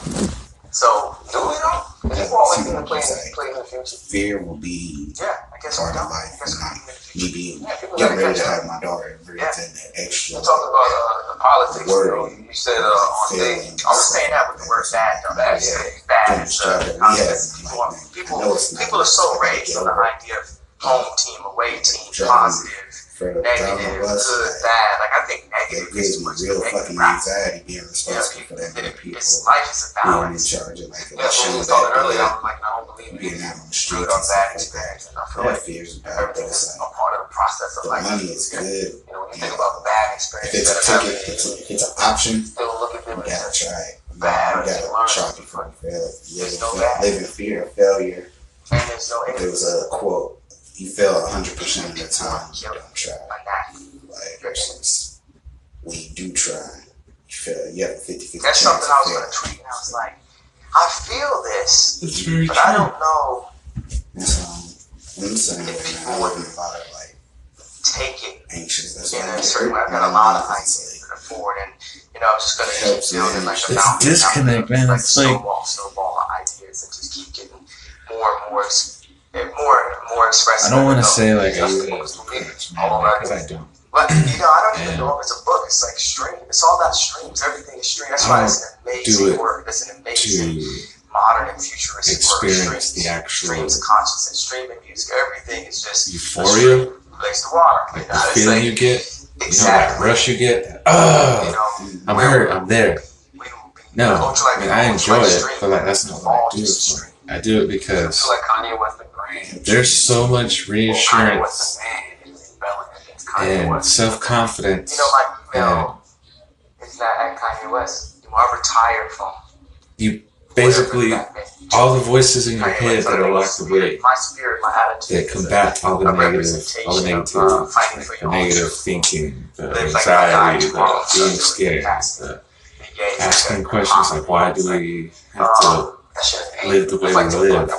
So Do we though? Because you always going to play in, play in the future. Fear will be yeah, I guess part of I life, guess and not can in the me being Yeah, getting ready to have my daughter brings in that extra. You talked about uh, the politics. Word. You, said uh, on stage. I was saying that with the word bad, though. Bad, Yeah. bad. Uh, have, concept. people, like, people, I know it's not people are so raised on the idea of home team, away team, positive, for negative, bus. good, like, bad. Like I think It negative gives is me real fucking anxiety being responsible people, for that many people it's life is a being in charge of like Yeah, show was that earlier, I big, was like, I don't believe being out on the streets or and bad stuff like that. and I feel That like fears about everything it's is a part of the process of the life. money is good. You know, when you think about bad If it's a ticket, it's, a, if it's an option. still look at them You gotta try it. You gotta try before you fail. You live There's in, no live in fear of failure, and there's no there was a quote: "You fail hundred percent of the time. You don't try." like that. Versus when you do try, you fail. You have a 50-50 That's chance something I was gonna tweet, and I was like, I feel this, It's very but I don't know And so I'm the same way, man. I live in a lot like take it anxious. That's in why I a get certain way. I've got a lot know, of it's ideas to forward, and you know, I'm just gonna keep Helps, building like a It's mountain. disconnect, man. Like It's like- snowball, snowball ideas, and just keep getting more and more, ex- and more, more expressive. I don't want to I say like I Just really focus on me. man, All I because I don't. But you know, I don't even know if it's a book. It's like stream. It's all about streams. Everything is stream. That's why it's an amazing it word. It's an amazing modern and futuristic experience the actual streams of consciousness, streaming music. Everything is just euphoria, the water. like you the know, it's feeling like, you get, you know, exactly. rush you get. you Oh, know, I'm hurt. I'm there. we, No, I mean I enjoy it, but like that's not what I do it just for. stream. I do it I because feel like Kanye West the. There's so much reassurance West the man. He's rebelling against Kanye and self confidence. You know, my email is not at Kanye West. You are retired from You Basically, whatever that meant. all the voices in your head that are locked away My spirit, my attitude. that combat all the negative, all the of, negativity, uh, fighting for like the negative thinking, the Live like I anxiety, the being scared, the asking questions like why do we have to that shit is painful. live the way we live?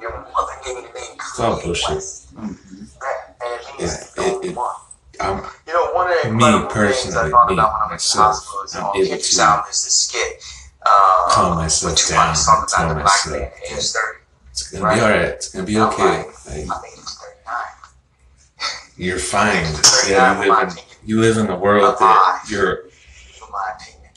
That was a name. Like, your mother gave me the name Kanye bullshit. West. Mhm. Yeah, it means Yeah, the it- only it- one. I'm You know, one of the Me, things I personally, thought me, about when I to myself, hospital is I'm able to Sound is the skit. Uh, calm myself down was tell about the black myself man at age that 30. it's gonna be alright, it's gonna be I'm okay. like, Like I made it to 39. you're fine. *laughs* Yeah, you live in you live in a world that you're my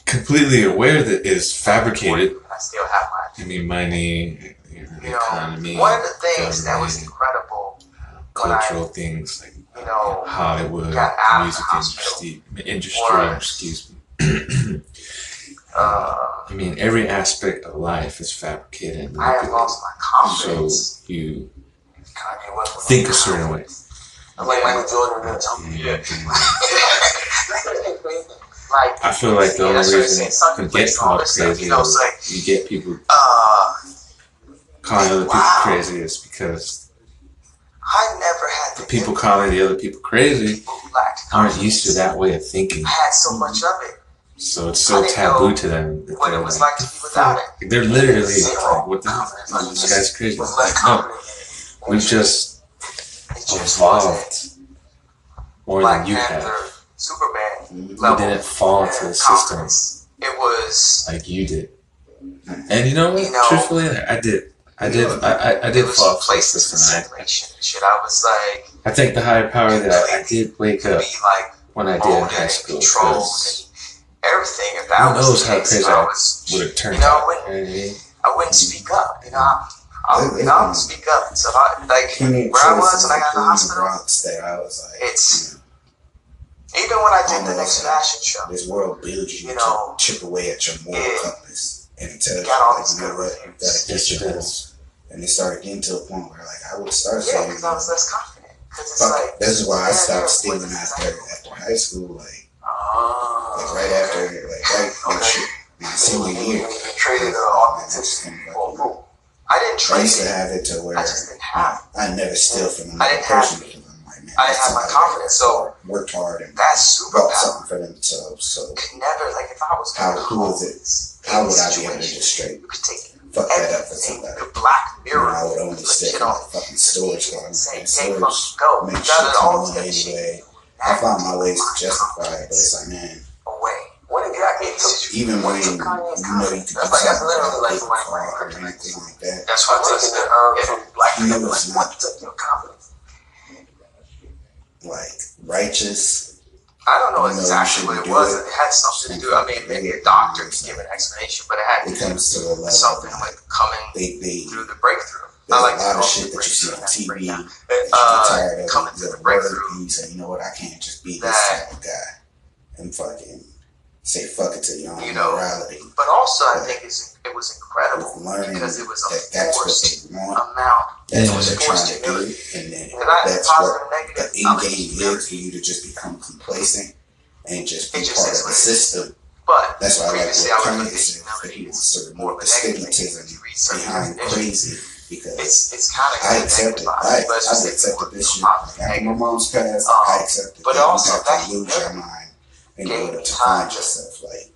completely aware that is fabricated. I still have my I mean money, You know, economy, one of the things that was incredible when I, cultural things like you know, Hollywood, music industry, industry was- excuse me. uh, I mean, every aspect of life is fabricated. I manipulated. lost my confidence. So you think a certain way. I'm like Michael Jordan in the jump. Yeah. *laughs* like, I feel like the only reason. Some you get called crazy you know, like- you get people uh, calling other people Wow. crazy is because I never had the the people calling the other people crazy people aren't used to that way of thinking. I had so much of it. So it's so taboo to them. what they're it was like to be "The without fuck?" They're literally Zero like, what the hell? Like, This guy's crazy. Like, no, we've just It just evolved more Black than you Panther, have. Superman. You level. didn't fall into the system. It was like you did. And you know what? You know- Truthfully, I did. I did. I, I, I did fall into places for system. I, Shit, I was like I think the higher power that I, I did wake up like when I did in high school. and everything. If that Who knows how case, crazy I I was, would have turned you know, out. when- You know what I mean? I wouldn't speak up. You know, I, I, you know, I would speak up. So I, like where I was when I got in the hospital, Bronx that I was like, It's- you even when I did the Almost. next fashion show, this world builds you, You know, to chip away at your moral compass, and it tells you got all these good what, you reviews. Yes, it your does. goals. And it started getting to a point where like I would start yeah, saying, because I was less confident. Because it's fuck like. This is why I stopped stealing after after high school, like Oh. like right after like right like Okay. shit, my senior year. You traded uh, I authenticity for like, approval. I didn't I used to have it to where I just didn't have. I never steal from I another didn't person because I'm like, man, I didn't have my confidence, so- worked hard and That bought superpower something for themselves. So could never like if I was How cool is it? how would I be able to just straight You could take fuck that up for somebody? the black You know, I would only stick on fucking storage and car. And storage go." make You shit come all on anyway. I find my ways to justify it, but it's like, man, away. What exactly took even when you took Kanye's know you could do like- something like car or anything like that. That's why I taking said uh, the from black You people? Like, what took your confidence? like righteous. I don't know exactly what it was. do it. It had something to do. I mean, maybe a doctor could give an explanation, but it had It to comes to do something like coming they they through the breakthrough. I like a lot of shit that you see on TV that you Uh, tired of. coming it. to the breakthrough. You say, you know what? I can't just be this type of guy and fucking say fuck it to your own You know, morality. But also, I think it's, it was incredible Learning because it was a that that's what forced they want. amount. That's Yeah. what they're Forced trying to do, humility. and then And that's what and the negative. end game humility. is for you to just become complacent and just be just part of the what system. But That's why I like previously, what I would Kanye said. He humility wants to more remove the a negative thing. stigmatism If you read certain behind definitions, crazy because it's it's kind of I accepted. I, but I accepted this shit. positive, After my mom's passed, Um, I accepted but that also you have that to lose your humility mind in gave order to time find yourself. Like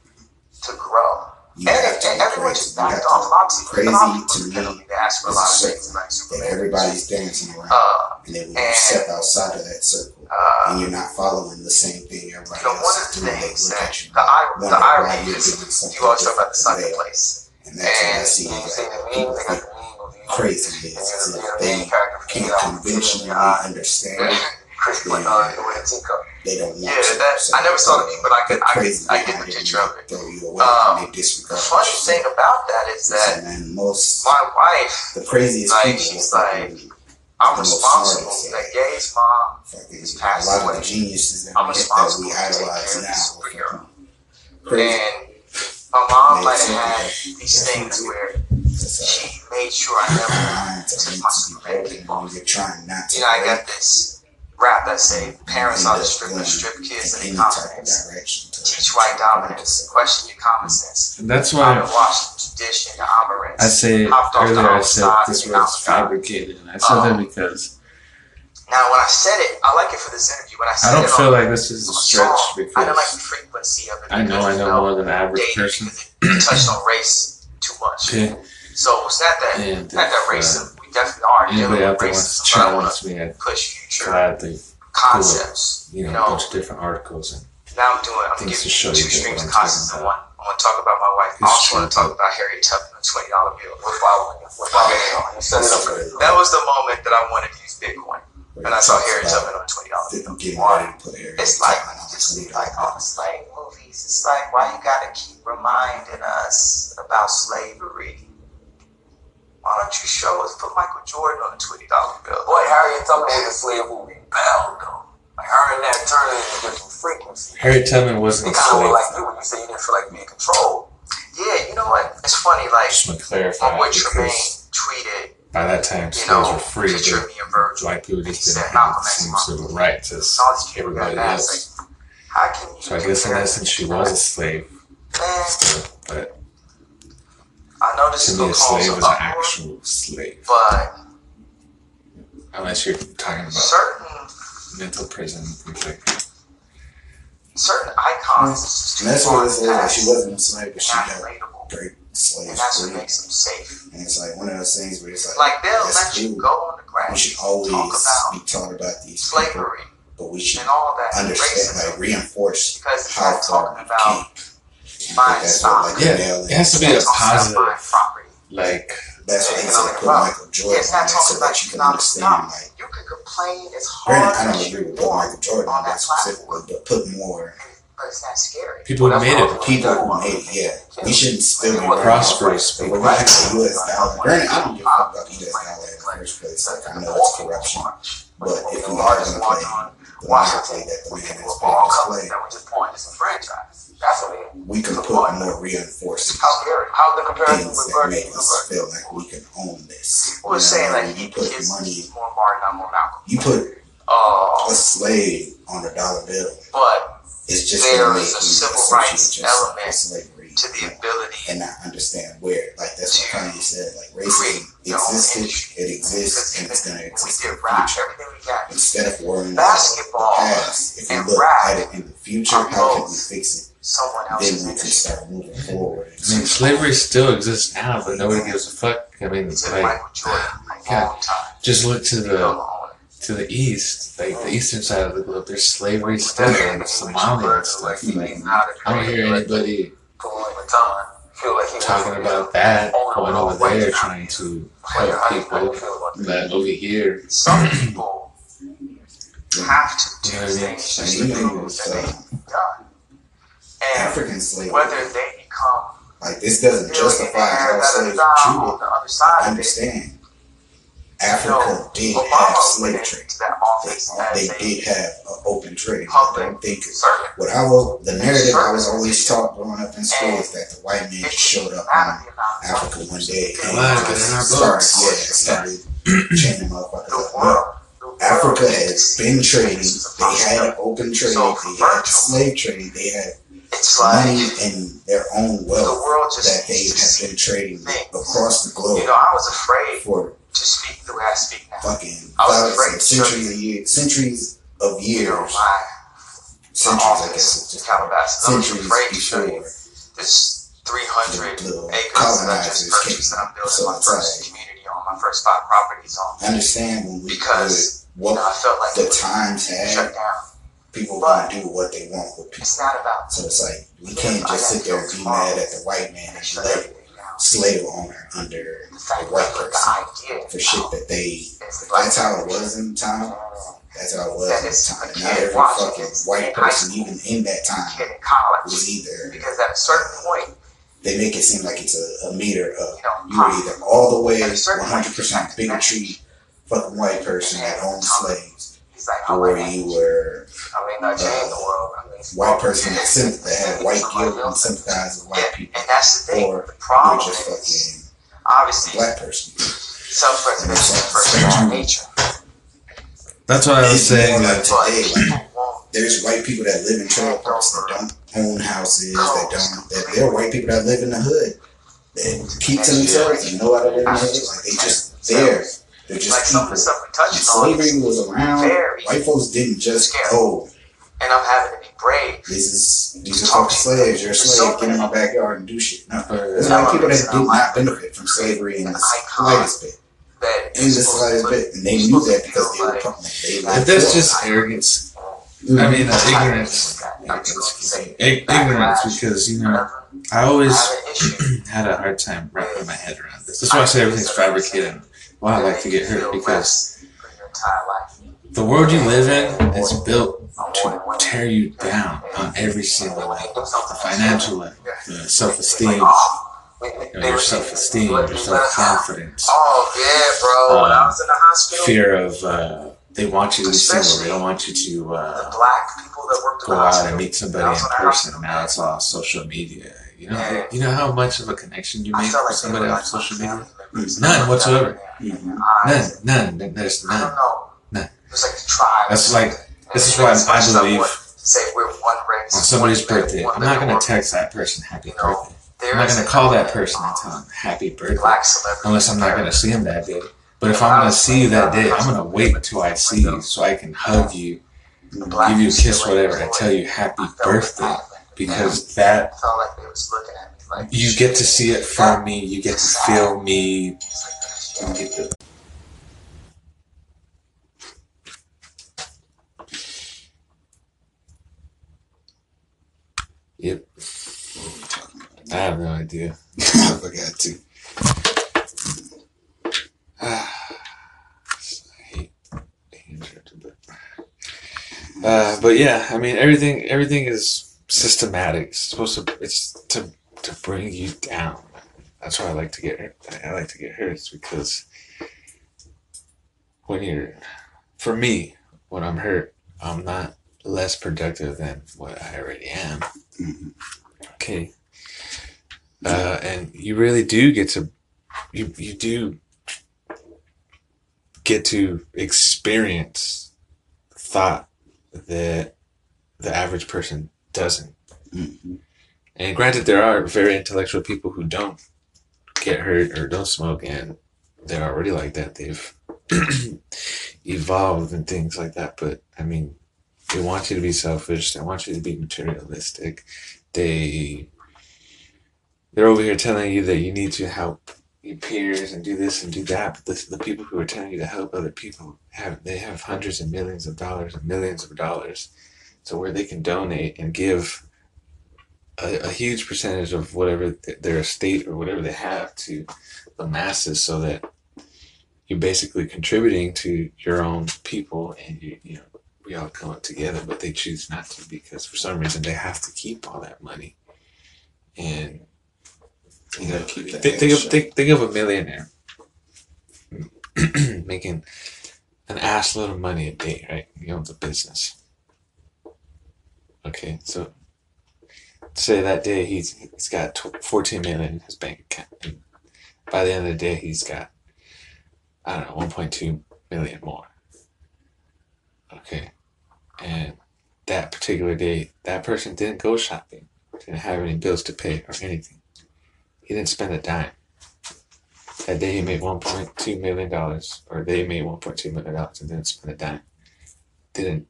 to grow. you and have to and be everyone crazy. just You have backed off. A to. Crazy to me on to ask for a is lot a of circle things like That everybody's dancing around, Uh, and then when you step outside of that circle, uh, and you're not following the same thing everybody you know, else is doing, they look at you the, and the irony is you always talk about the different sunken than they are. place. And that's what I see. You Like, see the meme, people think crazy And is you're if they main character for can't conventionally understand it Chris put uh, a teacup. They don't want Yeah, to. that- so I never saw the meme, but I could- I could- I get the picture of it. Um, and they disregard The funny thing about that is that man, most my wife, the craziest like, she's like, I'm responsible. That Gay's mom, fucking He's a passed lot of the geniuses that, I'm we, that responsible we to take idolize care now. this are superhero. fucking crazy. and my mom have had these things where uh, she made sure I never *clears throat* took my to be superhero broken when you're trying not to. You know, I got this rap that say parents are the end up strip going strip kids in in any the type of confidence. to- Teach white dominance. Question your common sense. And that's How why to wash the dish in the amaranth. I say Hopped off the earlier I said this was fabricated, and I said that Um, because Now, when I said it, I like it for this interview. When I said I don't it feel on like this is a stretch song, I don't like the because frequency of it. I know I know more than the average person. because it touched on race too much. Okay, So it's not that and not that if, uh, racism. We definitely are dealing anybody with out there wants to racism, but I want challenge me, to push future concepts. you know, You a bunch of different articles and Now I'm doing. I'm giving to show two you streams of consciousness in one. I want to talk about my wife. I also want to talk about Harriet Tubman, the twenty dollar bill. We're following you. We're following you. You set it up. That was the moment that I wanted to use Bitcoin, and I saw Harriet Tubman on a twenty dollar bill. about Getting ready to put Harriet It's like just like all the slave movies. It's like why you gotta keep reminding us about slavery. Why don't you show us put Michael Jordan on a twenty dollar bill? Boy, Harriet Tubman was a slave who rebelled though. Like her and Nat Turner in a different frequency. Harriet Tubman wasn't a kind of slave. like you when you say you didn't feel like being controlled. Yeah, you know what? It's funny. Like Just want to clarify boy Tremaine tweeted, by that time you know, were free. picture me and Virgil. White people just didn't said, have the same civil Luther rights as all these people got everybody else. Like, how can you So I guess in essence she was a slave Man, still, but I know this to is me gonna a cause slave some is an uproar, actual slave. but Unless you're talking about certain mental prison, like certain icons is just too And that's far what in it's the like. She wasn't a slave, but she had got relatable. great And slaves that's what makes them safe. And it's like one of those things where it's like, Like they'll that's let you go on the ground. we grass, should always talk about be talking about these people, slavery but we should and all that understand, racism like reinforce because it's how not far talking about came. I think buying that's stock. what like Yeah, it has to be a not talking about positive. buying property. like That's what he said economic put. Michael Jordan it's on not there so about that you can understand. stuff. Like, You can complain as hard granted, I don't you agree with put Michael Jordan on on that that specifically, but put more but it's not scary. people who made it. people who made it. Yeah, we shouldn't still be Prosperous If people. we're back to the U.S. dollar, granted, I don't give a fuck about the U.S. dollar in the first place. Like, I know it's corruption, but if we are going to play monopoly that the man has People of been all to play, that were just born disenfranchised. That's what it is. we can put more reinforcing How scary. How's the comparison with Virgil make us feel like we can own this. People know, saying like he put kids money, he's more Martin, I'm more Malcolm. you put Uh, a slave on a dollar bill. but It's just There is a civil rights element to the ability and not understand where. Like that's what Kanye said. Like create racism existed, it exists, and it's gonna when we exist in did the rap, everything we got, Instead of worrying Basketball about the past, if you look rap at it in the future, how can we fix it? someone Then we can start moving forward. I mean, slavery still exists now, but nobody gives a fuck. I mean, It took like, Michael *sighs* God. just look to to the to the east, like the eastern side of the globe. There's slavery still in Somalia and stuff. I don't hear anybody like he talking about that going over there trying to help how do you- how do people. you feel about that? Over here, Some *clears throat* people have to do You know what I mean? things that they've uh, done. And African slavery, whether they become like this doesn't justify how slaves da, were da, da, on treated. the other side I understand. Africa did Obama have slave trade. They, they did have an open trade. I don't think servant. what I was the narrative I was always taught growing up in school is that the white man just showed up matter on the amount of Africa one day and Well, just in our started, yeah, started chaining motherfuckers The up. No, world, Africa has been trading. this is a They had an open trade. They had slave trade. They had It's like money and their own the wealth world just that they have been trading things. across the globe You know, I was afraid for to speak the way I speak now. fucking I was afraid of to show centuries of years, centuries of You know, years, my, centuries. I guess it's just Calabasas. I was centuries afraid to show you this 300 the, the acres that I just purchased that I'm building So my first like community on, my first five properties on. I understand when we Because, put You know, I felt like the times shut had, down. people want to do what they want with people. It's not about So it's like we can't just sit there and be mad at the white man and shut everything down. Slave owner under The person for shit that they. is the black That's how it was in the time. That's how it was at the time. Not every fucking white person, even in that time, in college. was either. Because at a certain point, They make it seem like it's a, a meter of you know, you're either all the way At a certain point, 100% bigotry, fucking white person that owns slaves, he's like, or my you were I mean, not change the world. I mean, white person that, symp- that had white guilt and else. sympathized with white Yeah, people, and that's the thing. or the you were problem just is, fucking obviously, black person. self-preservation is personal nature. That's what I was It's saying. like That today, like, there's white people that live in trailer parks that don't own houses, that don't. That there are white people that live in the hood that keep to themselves and know how to live in the hood. Like they just there. They're like just some of people. the stuff we And touched on, slavery was around. very White folks didn't just scary. oh, and I'm having to be brave. this is these are fucking slaves. You're a slave. Get in my backyard and do shit. No, there's a lot of people that do not benefit from slavery in the slightest bit. In the slightest bit, and they knew that because they were talking. They But that's just arrogance. I mean, uh, ignorance. Ignorance, because you know, I always *clears throat* had a hard time wrapping my head around this. That's why I say everything's fabricated. And Why I like to get hurt because the world you live in is built to tear you down on every single level. The financial level, the self-esteem, you know, your self-esteem, your self-confidence, Oh yeah, bro. When I was in the hospital, fear of uh, they want you to be single. They don't want you to uh, the black people that worked go out hospital. and meet somebody in person. Now it's all social media. You know, you know how much of a connection you make with like somebody on social my media. Family. None whatsoever. Mhm. None, none. There's I don't none. know. None. It's like the tribe. That's like this is why I as believe Say we're one race. on somebody's one birthday, one I'm not gonna text that person happy You know, birthday. there I'm not gonna call that person and tell them happy birthday Black unless I'm not gonna see him that day. But if I'm gonna see you that day, I'm gonna wait until I see you so I can hug you, give you a kiss, whatever, and tell you happy I felt birthday like- because that I felt like they was looking at me like you get to see it from me, you get to feel me, It's you like, get to Yep. I have no idea. I forgot to. Ah, I hate being interrupted, but uh, but yeah, I mean everything everything is systematic. It's supposed to it's to to bring you down. That's why I like to get hurt. I like to get hurt because when you're for me when I'm hurt, I'm not less productive than what I already am. Mhm. Okay. Uh, and you really do get to you you do get to experience thought that the average person doesn't. Mhm. And granted, there are very intellectual people who don't get hurt or don't smoke, and they're already like that. They've *clears throat* evolved and things like that. But I mean, they want you to be selfish. They want you to be materialistic. They they're over here telling you that you need to help your peers and do this and do that. But this, the people who are telling you to help other people have they have hundreds and millions of dollars and millions of dollars, so where they can donate and give a, a huge percentage of whatever th- their estate or whatever they have to the masses, so that you're basically contributing to your own people, and you you know we all come up together. But they choose not to because for some reason they have to keep all that money, and you know, keep the think, think, of, think, think of a millionaire *clears throat* making an ass load of money a day, right? He owns a business. Okay, so say that day he's he's got tw- 14 million in his bank account. And by the end of the day, he's got I don't know 1.2 million more. Okay, and that particular day, that person didn't go shopping, didn't have any bills to pay or anything. He didn't spend a dime. That day he made one point two million dollars, or they made one point two million dollars and didn't spend a dime. Didn't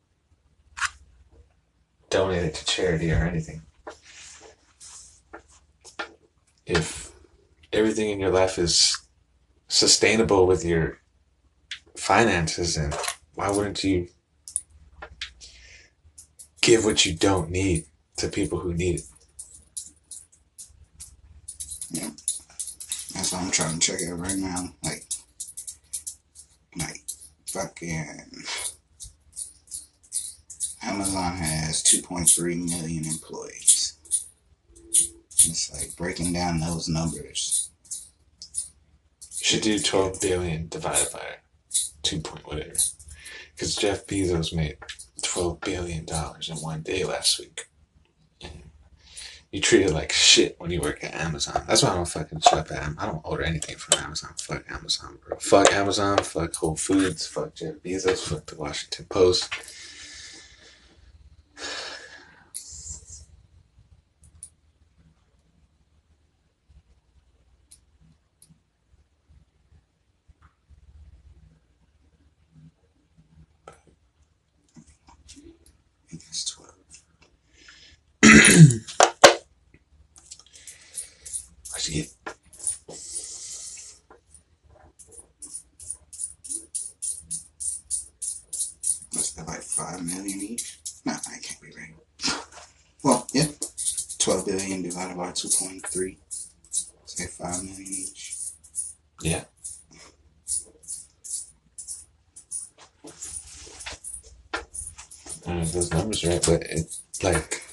donate it to charity or anything. If everything in your life is sustainable with your finances, and why wouldn't you give what you don't need to people who need it? That's why I'm trying to check it right now. Like, like fucking Amazon has 2.3 million employees. It's like breaking down those numbers. You Should do 12 billion divided by 2 point whatever. Because Jeff Bezos made 12 billion dollars in one day last week. You treat it like shit when you work at Amazon. That's why I don't fucking shop at Am- I don't order anything from Amazon. Fuck Amazon, bro. Fuck Amazon. Fuck Whole Foods. Fuck Jeff Bezos. Fuck the Washington Post. 2.3. Say 5 million each. Yeah. I don't know if those numbers right, but it like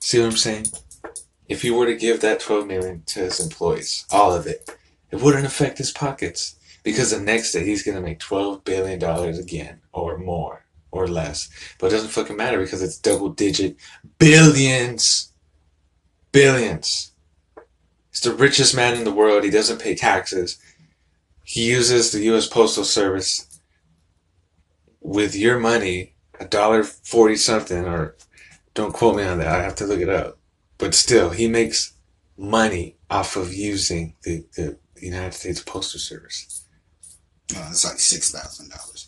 see what I'm saying? If you were to give that twelve million to his employees, all of it, it wouldn't affect his pockets. Because the next day he's gonna make twelve billion dollars again or more or less. But it doesn't fucking matter because it's double digit billions. Billions. He's the richest man in the world. He doesn't pay taxes. He uses the U.S. Postal Service with your money, a dollar forty something, or don't quote me on that. I have to look it up. But still, he makes money off of using the, the United States Postal Service. No, it's like $6,000.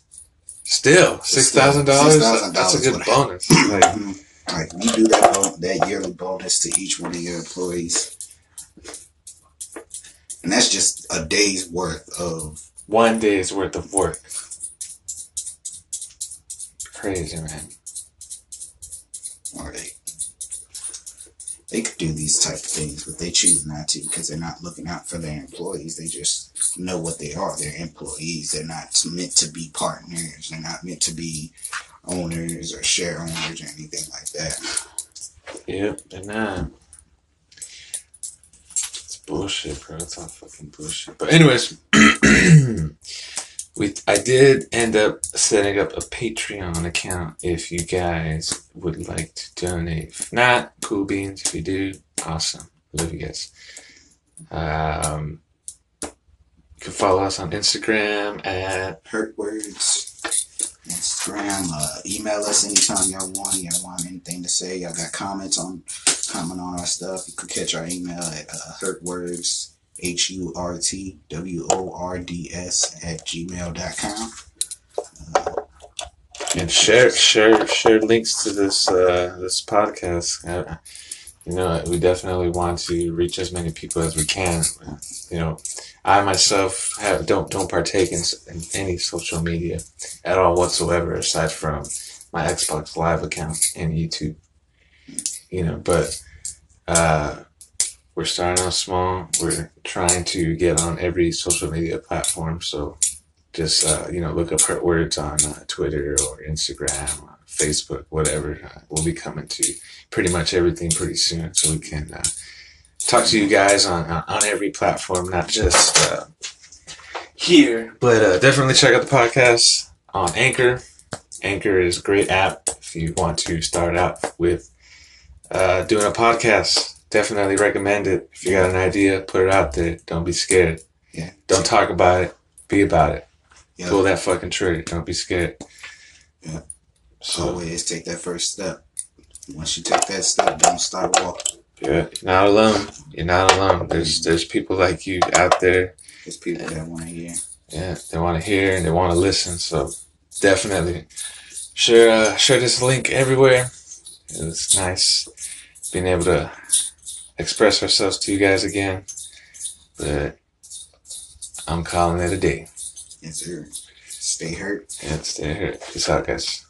Still, six thousand dollars. That's a good bonus. Like, *laughs* mm-hmm. Like you do that that yearly bonus to each one of your employees, and that's just a day's worth of. one day's worth of work. Crazy man. Or they they could do these type of things, but they choose not to because they're not looking out for their employees. They just know what they are. They're employees. They're not meant to be partners. They're not meant to be owners or share owners or anything like that. Yep, and uh, it's bullshit, bro. It's all fucking bullshit. But anyways, *clears throat* we I did end up setting up a Patreon account if you guys would like to donate. If not, cool beans. If you do, awesome. Love you guys. Um, you can follow us on Instagram at Hurt words. Instagram, uh, email us anytime y'all want. Y'all want anything to say? Y'all got comments on comment on our stuff? You can catch our email at uh, hurtwords h u r t w o r d s at gmail.com. and share share share links to this uh, this podcast. You know, we definitely want to reach as many people as we can. You know, I myself have, don't don't partake in, in any social media at all whatsoever, aside from my Xbox Live account and YouTube. You know, but uh, we're starting off small. We're trying to get on every social media platform. So just uh, you know look up Hurt Words on uh, Twitter or Instagram, Facebook, whatever. Uh, we'll be coming to pretty much everything pretty soon, so we can uh, talk to you guys on on, every platform, not just uh, here. But uh, definitely check out the podcast on Anchor. Anchor is a great app if you want to start out with uh, doing a podcast. Definitely recommend it. If you got an idea, put it out there. Don't be scared. Yeah. Don't talk about it. Be about it. Yeah. Pull that fucking trigger. Don't be scared. Yeah. So Always take that first step. Once you take that step, don't stop walking. yeah, you're not alone. You're not alone. There's there's people like you out there. There's people that want to hear. Yeah, they want to hear and they want to listen. So definitely share uh, share this link everywhere. It's nice being able to express ourselves to you guys again. But I'm calling it a day. Yes, sir. Stay hurt. Yeah, stay hurt. Peace out, guys.